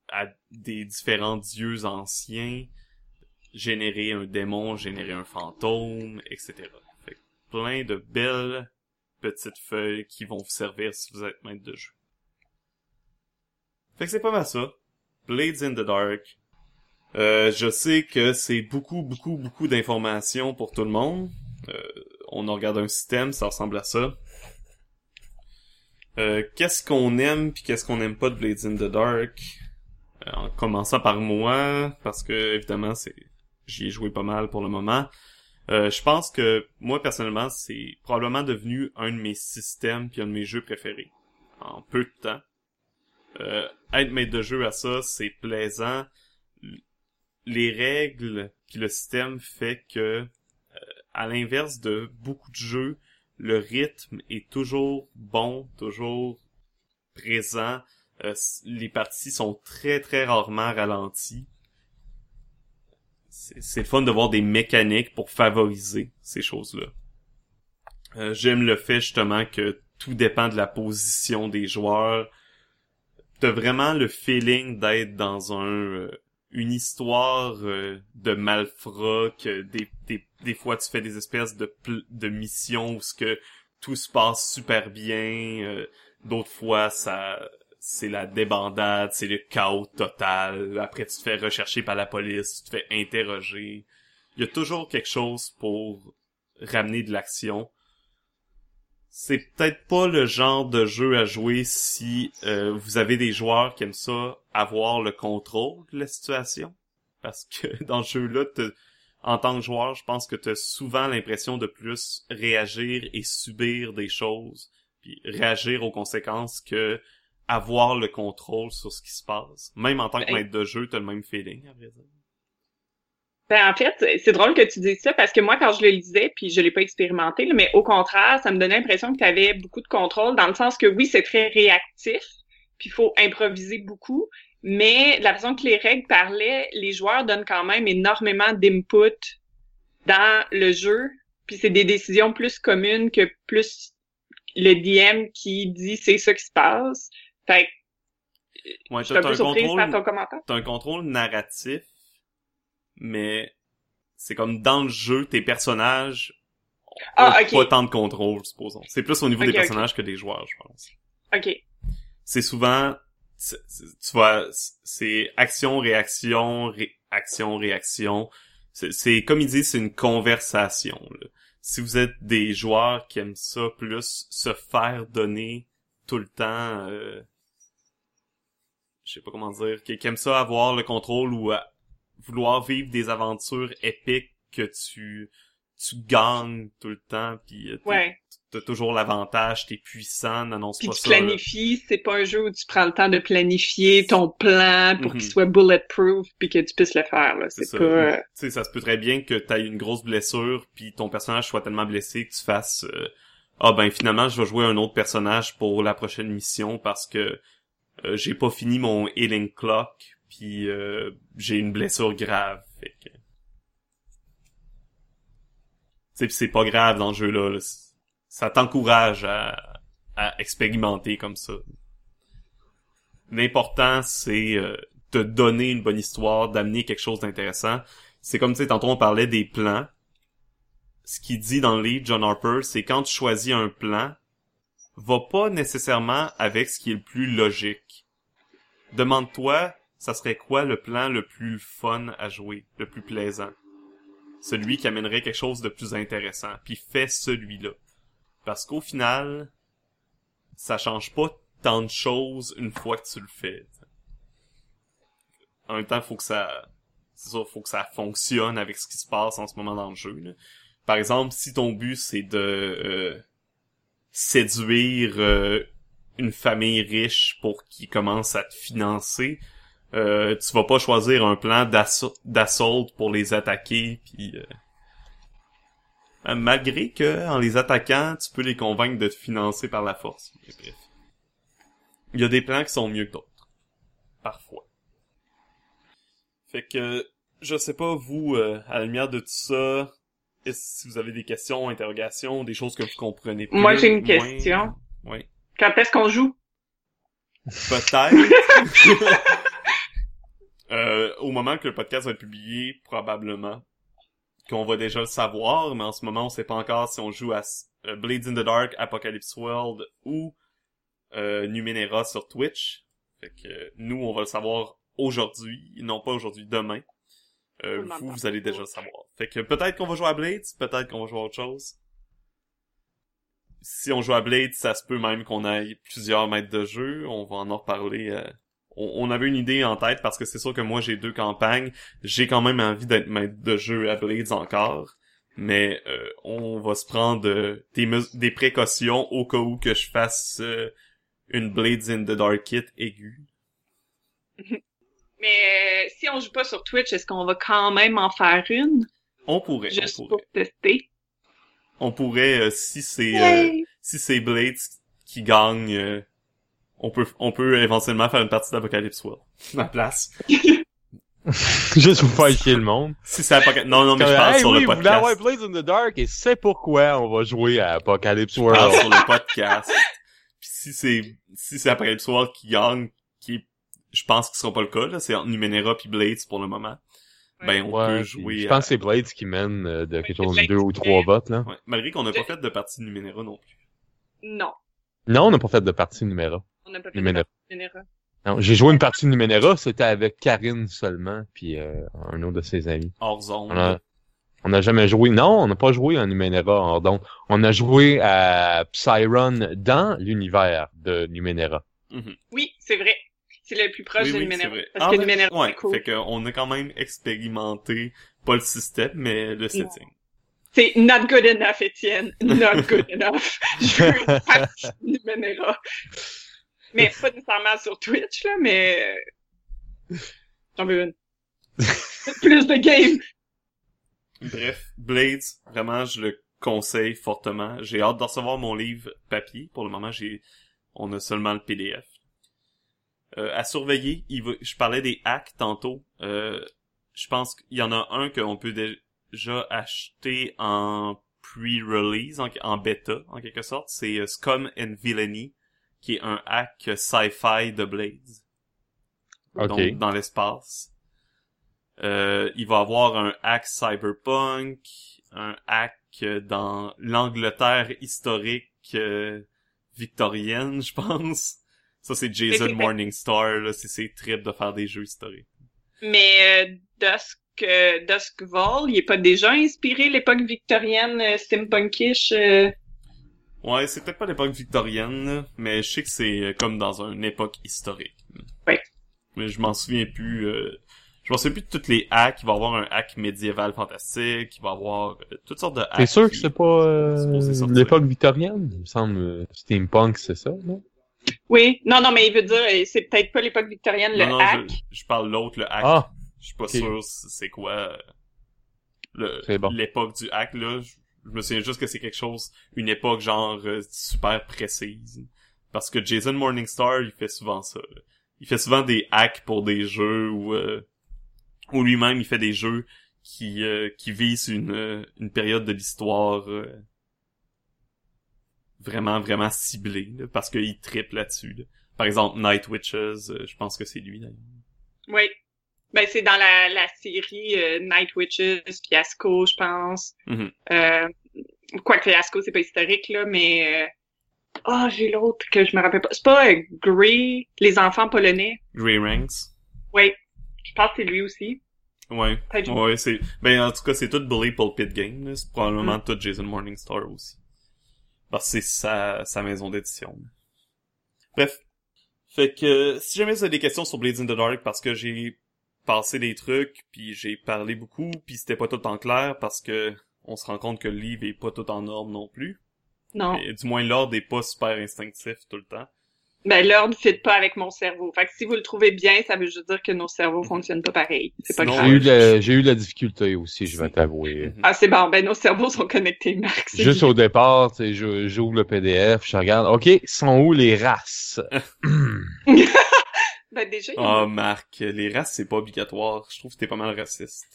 à des différents dieux anciens, générer un démon, générer un fantôme, etc. Fait plein de belles petites feuilles qui vont vous servir si vous êtes maître de jeu. Fait que c'est pas mal ça. Blades in the Dark. Euh, je sais que c'est beaucoup, beaucoup, beaucoup d'informations pour tout le monde. Euh, on regarde un système, ça ressemble à ça. Euh, qu'est-ce qu'on aime puis qu'est-ce qu'on aime pas de Blades in the Dark? Euh, en commençant par moi, parce que évidemment c'est j'y ai joué pas mal pour le moment. Euh, je pense que moi personnellement c'est probablement devenu un de mes systèmes puis un de mes jeux préférés en peu de temps. Euh, être maître de jeu à ça, c'est plaisant. Les règles puis le système fait que, euh, à l'inverse de beaucoup de jeux, le rythme est toujours bon, toujours présent. Euh, les parties sont très très rarement ralenties. C'est fun de voir des mécaniques pour favoriser ces choses-là. Euh, J'aime le fait justement que tout dépend de la position des joueurs. T'as vraiment le feeling d'être dans un euh, une histoire euh, de malfrats que des, fois tu fais des espèces de missions où que tout se passe super bien, euh, d'autres fois ça c'est la débandade, c'est le chaos total. Après tu te fais rechercher par la police, tu te fais interroger. Il y a toujours quelque chose pour ramener de l'action c'est peut-être pas le genre de jeu à jouer si euh, vous avez des joueurs qui aiment ça avoir le contrôle de la situation. Parce que dans ce jeu-là, en tant que joueur, je pense que tu as souvent l'impression de plus réagir et subir des choses, puis réagir aux conséquences que avoir le contrôle sur ce qui se passe. Même en tant que Ben- maître de jeu, t'as le même feeling, à vrai dire. Ben, en fait, c'est drôle que tu dises ça parce que moi, quand je le lisais, puis je l'ai pas expérimenté, mais au contraire, ça me donnait l'impression que tu avais beaucoup de contrôle dans le sens que oui, c'est très réactif, puis il faut improviser beaucoup, mais la façon que les règles parlaient, les joueurs donnent quand même énormément d'input dans le jeu, puis c'est des décisions plus communes que plus le DM qui dit c'est ça qui se passe. Fait que Ouais, je suis t'as un peu surprise contrôle par ton commentaire. t'as un contrôle narratif, mais c'est comme dans le jeu, tes personnages ont Ah, pas tant de contrôle, supposons. C'est plus au niveau des personnages que des joueurs, je pense. OK. C'est souvent, tu vois, c'est action, réaction, ré- action, réaction. C'est- comme ils disent, c'est une conversation, là. Si vous êtes des joueurs qui aiment ça plus, se faire donner tout le temps, euh, je sais pas comment dire, qui, aiment ça avoir le contrôle ou euh, vouloir vivre des aventures épiques que tu tu gagnes tout le temps puis euh, Ouais. t'as toujours l'avantage, t'es puissant, n'annonce Puis pas tu ça. planifies, c'est pas un jeu où tu prends le temps de planifier ton plan pour Mhm. qu'il soit bulletproof puis que tu puisses le faire. là. C'est pas. euh, Tu sais, ça se peut très bien que t'aies une grosse blessure puis ton personnage soit tellement blessé que tu fasses euh, ah ben finalement je vais jouer un autre personnage pour la prochaine mission parce que euh, j'ai pas fini mon healing clock puis euh, j'ai une blessure grave. Fait que... Pis c'est pas grave dans le jeu là. là. Ça t'encourage à, à expérimenter comme ça. L'important c'est euh, donner une bonne histoire, d'amener quelque chose d'intéressant. C'est comme, tu sais, tantôt on parlait des plans. Ce qu'il dit dans le livre, John Harper, c'est quand tu choisis un plan, va pas nécessairement avec ce qui est le plus logique. Demande-toi, ça serait quoi le plan le plus fun à jouer, le plus plaisant? Celui qui amènerait quelque chose de plus intéressant. Puis fais celui-là. Parce qu'au final, ça change pas tant de choses une fois que tu le fais. En même temps, faut que ça, c'est ça, faut que ça fonctionne avec ce qui se passe en ce moment dans le jeu. Par exemple, si ton but c'est de euh, séduire euh, une famille riche pour qu'ils commencent à te financer, Euh, tu vas pas choisir un plan d'assaut d'assault pour les attaquer, puis euh, euh, malgré que en les attaquant, tu peux les convaincre de te financer par la force. Mais bref. Il y a des plans qui sont mieux que d'autres. Parfois. Fait que je sais pas vous, euh, à la lumière de tout ça, est-ce si vous avez des questions, interrogations, des choses que vous comprenez plus. Moi, j'ai une moins? question. Oui. Quand est-ce qu'on joue? Peut-être. Euh, au moment que le podcast va être publié, probablement qu'on va déjà le savoir, mais en ce moment, on sait pas encore si on joue à euh, Blades in the Dark, Apocalypse World ou euh, Numenera sur Twitch. Fait que euh, nous, on va le savoir aujourd'hui, non pas aujourd'hui, demain. Euh, vous, vous allez déjà le savoir. Fait que peut-être qu'on va jouer à Blades, peut-être qu'on va jouer à autre chose. Si on joue à Blade, ça se peut même qu'on aille plusieurs maîtres de jeu. On va en reparler. On, avait une idée en tête parce que c'est sûr que moi j'ai deux campagnes. J'ai quand même envie d'être maître de jeu à Blades encore. Mais euh, on va se prendre euh, des, précautions au cas où que je fasse euh, une Blades in the Dark kit aiguë. Mais euh, si on joue pas sur Twitch, est-ce qu'on va quand même en faire une? On pourrait. Juste on pour tester. On pourrait euh, si c'est euh, si c'est Blades qui gagne, euh, on peut on peut éventuellement faire une partie d'Apocalypse World. Ma place. Juste pour faire chier le monde. Si c'est Apocalypse... Non, non, mais je Comme, parle hey, sur oui, le vous voulez avoir podcast. Blaze in the Dark et c'est pourquoi on va jouer à Apocalypse Je parle World. sur le podcast. Puis si c'est si c'est Apocalypse World qui gagne, qui je pense que ce sera pas le cas, là, c'est entre Numenera puis Blades pour le moment. Ben, on Ouais, peut jouer... je à- pense que c'est Blades qui mène euh, de quelque chose de deux ou trois votes, là. Ouais, Malgré qu'on n'a pas fait de partie Numenera non plus. Non, Non, on n'a pas fait de partie numéro. On n'a pas fait Numenera. de Numenera. Non, j'ai joué une partie de Numenera, c'était avec Karine seulement, puis euh, un autre de ses amis. Hors zone. On a, on jamais joué. Non, on n'a pas joué en Numenera. en- Donc, on a joué à Psyron dans l'univers de Numenera. Mhm. Oui, c'est vrai. C'est le plus proche Oui, de oui, Numenera. Parce Ah, que ben, Numenera, ouais, c'est cool. fait qu'on a quand même expérimenté, pas le système, mais le setting. C'est not good enough, Étienne. Not good enough. Je veux une partie de Numenera. Mais pas nécessairement sur Twitch, là, mais... J'en veux une. Plus de game. Bref, Blades, vraiment, je le conseille fortement. J'ai hâte de recevoir mon livre papier. Pour le moment, j'ai, on a seulement le PDF. Euh, à surveiller, il va, je parlais des hacks tantôt. Euh, je pense qu'il y en a un qu'on peut déjà acheter en pre-release, en, en bêta, en quelque sorte. C'est euh, Scum and Villainy, qui est un hack sci-fi de Blades. Ok. Donc, dans l'espace. Euh, il va avoir un hack cyberpunk, un hack euh, dans l'Angleterre historique euh, victorienne, je pense. Ça, c'est Jason Morningstar, là, c'est ses trips de faire des jeux historiques. Mais euh, Dusk, euh, Duskval, il est pas déjà inspiré l'époque victorienne euh, steampunkish? Ouais, c'est peut-être pas l'époque victorienne, mais je sais que c'est euh, comme dans une époque historique. Ouais. Mais je m'en souviens plus. euh, je m'en souviens plus de toutes les hacks. Il va y avoir un hack médiéval fantastique. Il va y avoir euh, toutes sortes de hacks. C'est sûr que c'est pas euh, l'époque victorienne? Il me semble euh, steampunk, c'est ça, non? Oui, non, non, mais il veut dire, c'est peut-être pas l'époque victorienne, le Non, non, hack. je, je parle l'autre, le hack. Ah, Je suis pas sûr c'est quoi euh, bon. l'époque du hack là. Je, je me souviens juste que c'est quelque chose, une époque genre euh, super précise. Parce que Jason Morningstar, il fait souvent ça. Il fait souvent des hacks pour des jeux où euh, où lui-même il fait des jeux qui euh, qui visent une euh, une période de l'histoire euh, vraiment vraiment ciblée parce qu'il triple là-dessus. là. Par exemple, Night Witches, je pense que c'est lui d'ailleurs. Oui. Ben, c'est dans la, la série euh, Night Witches, Fiasco, je pense. Mhm. Euh, quoique Fiasco, c'est pas historique, là, mais... euh, Ah, j'ai l'autre que je me rappelle pas. C'est pas euh, Grey, les enfants polonais? Grey Ranks. Oui, je pense que c'est lui aussi. Ouais. Ouais, c'est, ben, en tout cas, c'est tout Bully Pulpit Game, là. C'est probablement tout Jason Morningstar aussi. Parce que c'est sa, sa maison d'édition. Bref. Fait que, si jamais vous avez des questions sur Blades in the Dark, parce que j'ai passé des trucs, puis j'ai parlé beaucoup, puis c'était pas tout en clair, parce que on se rend compte que le livre est pas tout en ordre non plus. Non. Et, du moins, l'ordre est pas super instinctif tout le temps. Ben, l'ordre fit pas avec mon cerveau. Fait que si vous le trouvez bien, ça veut juste dire que nos cerveaux fonctionnent pas pareil. C'est pas grave. J'ai eu, la, j'ai eu la difficulté aussi, je vais t'avouer. Mhm. Ah, c'est bon. Ben, nos cerveaux sont connectés, Marc. Juste bien. au départ, tu sais, je- j'ouvre le PDF, je regarde, OK, sont où les races? Ben, déjà, Ah, Marc, les races, c'est pas obligatoire. Je trouve que t'es pas mal raciste.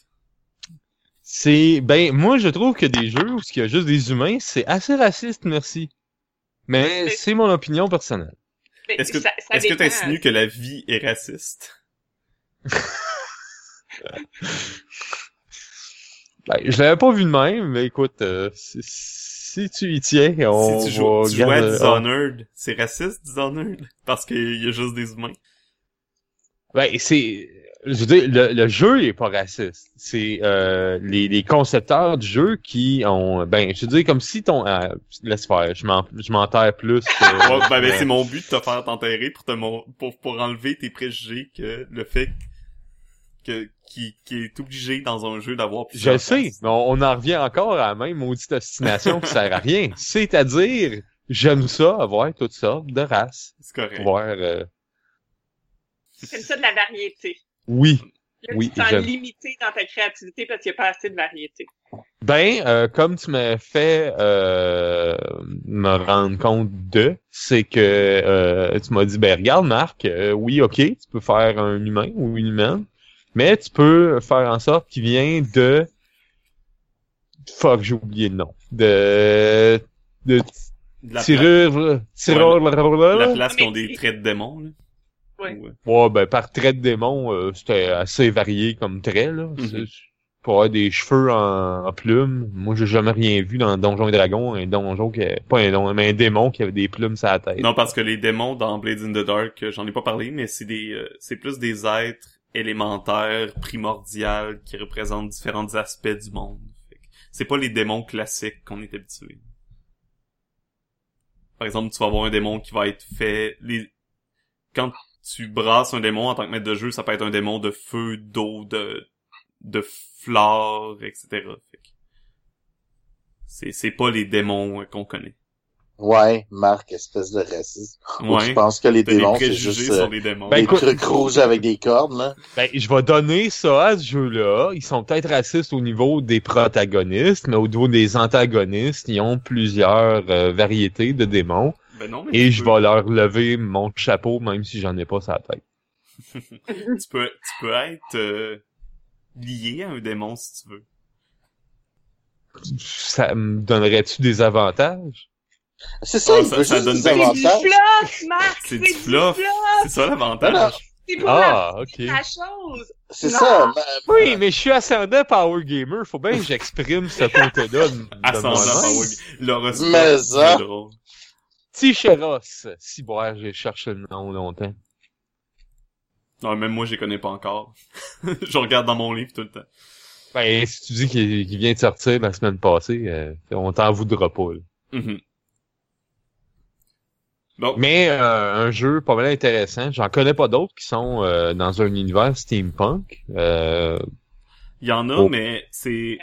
C'est, ben, moi, je trouve que des jeux où il y a juste des humains, c'est assez raciste, merci. Mais Mais- c'est mon opinion personnelle. Est-ce que est-ce que t'insinues que la vie est raciste? Ben, je l'avais pas vu de même, mais écoute, euh, si, tu y tiens, on si tu joues, va tu joues à Dishonored, c'est raciste, Dishonored? Parce qu'il y a juste des humains. Ben, c'est, je veux dire, le, le jeu est pas raciste. C'est euh, les, les concepteurs du jeu qui ont, ben, je veux dire, comme si ton, euh, laisse faire, je m'en, je m'enterre plus. que- Ouais, ben, ben, mais- c'est mon but de te faire t'enterrer pour te mon- pour, pour enlever tes préjugés que le fait que, qui, qui est obligé dans un jeu d'avoir Je plusieurs le sais, mais on, on en revient encore à la même maudite obstination qui sert à rien. C'est-à-dire, j'aime ça, avoir toutes sortes de races. C'est correct. Voir, euh, C'est ça de la variété. oui. Là, Oui, tu te sens limité dans ta créativité parce qu'il n'y a pas assez de variété. Ben, euh, comme tu m'as fait euh, me rendre compte de, c'est que euh, tu m'as dit, ben regarde Marc, euh, oui, ok, tu peux faire un humain ou une humaine, mais tu peux faire en sorte qu'il vient de... Fuck, j'ai oublié le nom. De... De De la, pla- tireur... Tireur... la place qui ont des traits de démons, là. Ouais. Ou, Ouais, ben par trait de démon, euh, c'était assez varié comme trait, là. Mhm. Pour avoir des cheveux en, en plumes. Moi, j'ai jamais rien vu dans Donjon et Dragon, un donjon qui avait, pas un donjon, mais un démon qui avait des plumes sur la tête. Non, parce que les démons dans Blades in the Dark, euh, j'en ai pas parlé, mais c'est des, euh, c'est plus des êtres élémentaires, primordiales, qui représentent différents aspects du monde. C'est pas les démons classiques qu'on est habitué. Par exemple, tu vas avoir un démon qui va être fait, les, quand tu brasses un démon en tant que maître de jeu, ça peut être un démon de feu, d'eau, de, de flore, etc. Fait que C'est, c'est pas les démons euh, qu'on connaît. Ouais, Marc, espèce de raciste. Ou Ouais. tu penses que les démons, c'est juste euh, les démons. Ben, des écoute- trucs rouges avec des cordes, là? Ben, je vais donner ça à ce jeu-là. Ils sont peut-être racistes au niveau des protagonistes, mais au niveau des antagonistes, ils ont plusieurs euh, variétés de démons. Ben non, mais Et je peux- vais leur lever mon chapeau, même si j'en ai pas sur la tête. tu peux, tu peux être euh, lié à un démon si tu veux. Ça me donnerait-tu des avantages? C'est ça, Ah, ça- donne des des- C'est du avantages. fluff, Marc! C'est du fluff. C'est ça l'avantage. C'est pour Ah, ok. la, la chose! C'est ça. ma- Oui, mais je suis ascendant Power Gamer. Faut bien que j'exprime ce côté-là Ascendant. Power L'horoscope, Mais ça. Ticheros. Si, bon, j'ai cherché le nom longtemps. Non, même moi, je les connais pas encore. je regarde dans mon livre tout le temps. Ben, si tu dis qu'il vient de sortir la semaine passée, euh, on t'en voudra pas. là. Bon, Mais euh, un jeu pas mal intéressant. J'en connais pas d'autres qui sont euh, dans un univers steampunk. Euh, il y en a, Oh. mais C'est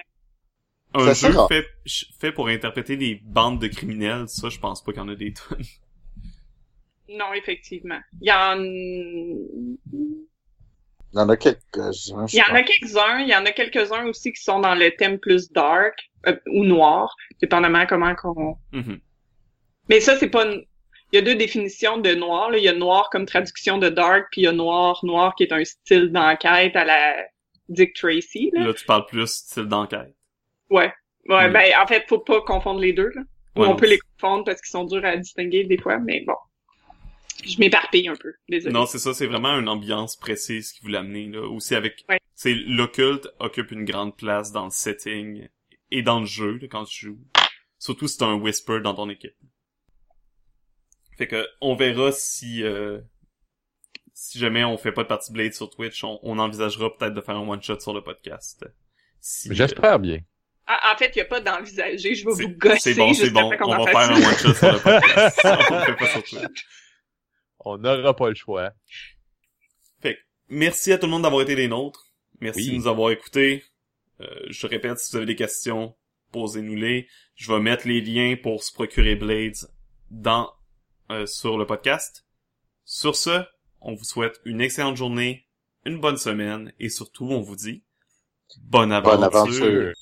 un jeu fait, fait pour interpréter des bandes de criminels. Ça, je pense pas qu'il y en a des tonnes. Non, effectivement. Il y en, Il y en a quelques-uns. il y en a quelques-uns. Il y en a quelques-uns aussi qui sont dans le thème plus dark euh, ou noir, dépendamment comment qu'on... Mhm. Mais ça, c'est pas... une- Il y a deux définitions de noir. Là. Il y a noir comme traduction de dark, puis il y a noir, noir qui est un style d'enquête à la Dick Tracy. Là. Là, tu parles plus style d'enquête. Ouais. Ouais, Mm. ben, en fait, faut pas confondre les deux, là. Ou Ouais, on non, peut les confondre parce qu'ils sont durs à distinguer des fois, mais bon. Je m'éparpille un peu, désolé. Non, c'est ça, c'est vraiment une ambiance précise qui voulait amener, là. Aussi avec, Ouais. c'est, l'occulte occupe une grande place dans le setting et dans le jeu, là, quand tu joues. Surtout si t'as un whisper dans ton équipe. Fait que, on verra si, euh, si jamais on fait pas de partie Blade sur Twitch, on, on envisagera peut-être de faire un one-shot sur le podcast. Si, J'espère bien. Ah, en fait, il n'y a pas d'envisager. Je vais vous gosser C'est bon, c'est bon. On va faire un one-shot sur le podcast. on le fait pas sur Twitch. On n'aura pas le choix. Fait que, merci à tout le monde d'avoir été des nôtres. Merci Oui. de nous avoir écoutés. Euh, je répète, si vous avez des questions, posez-nous-les. Je vais mettre les liens pour se procurer Blades dans euh, sur le podcast. Sur ce, on vous souhaite une excellente journée, une bonne semaine et surtout on vous dit bonne aventure. Bonne aventure.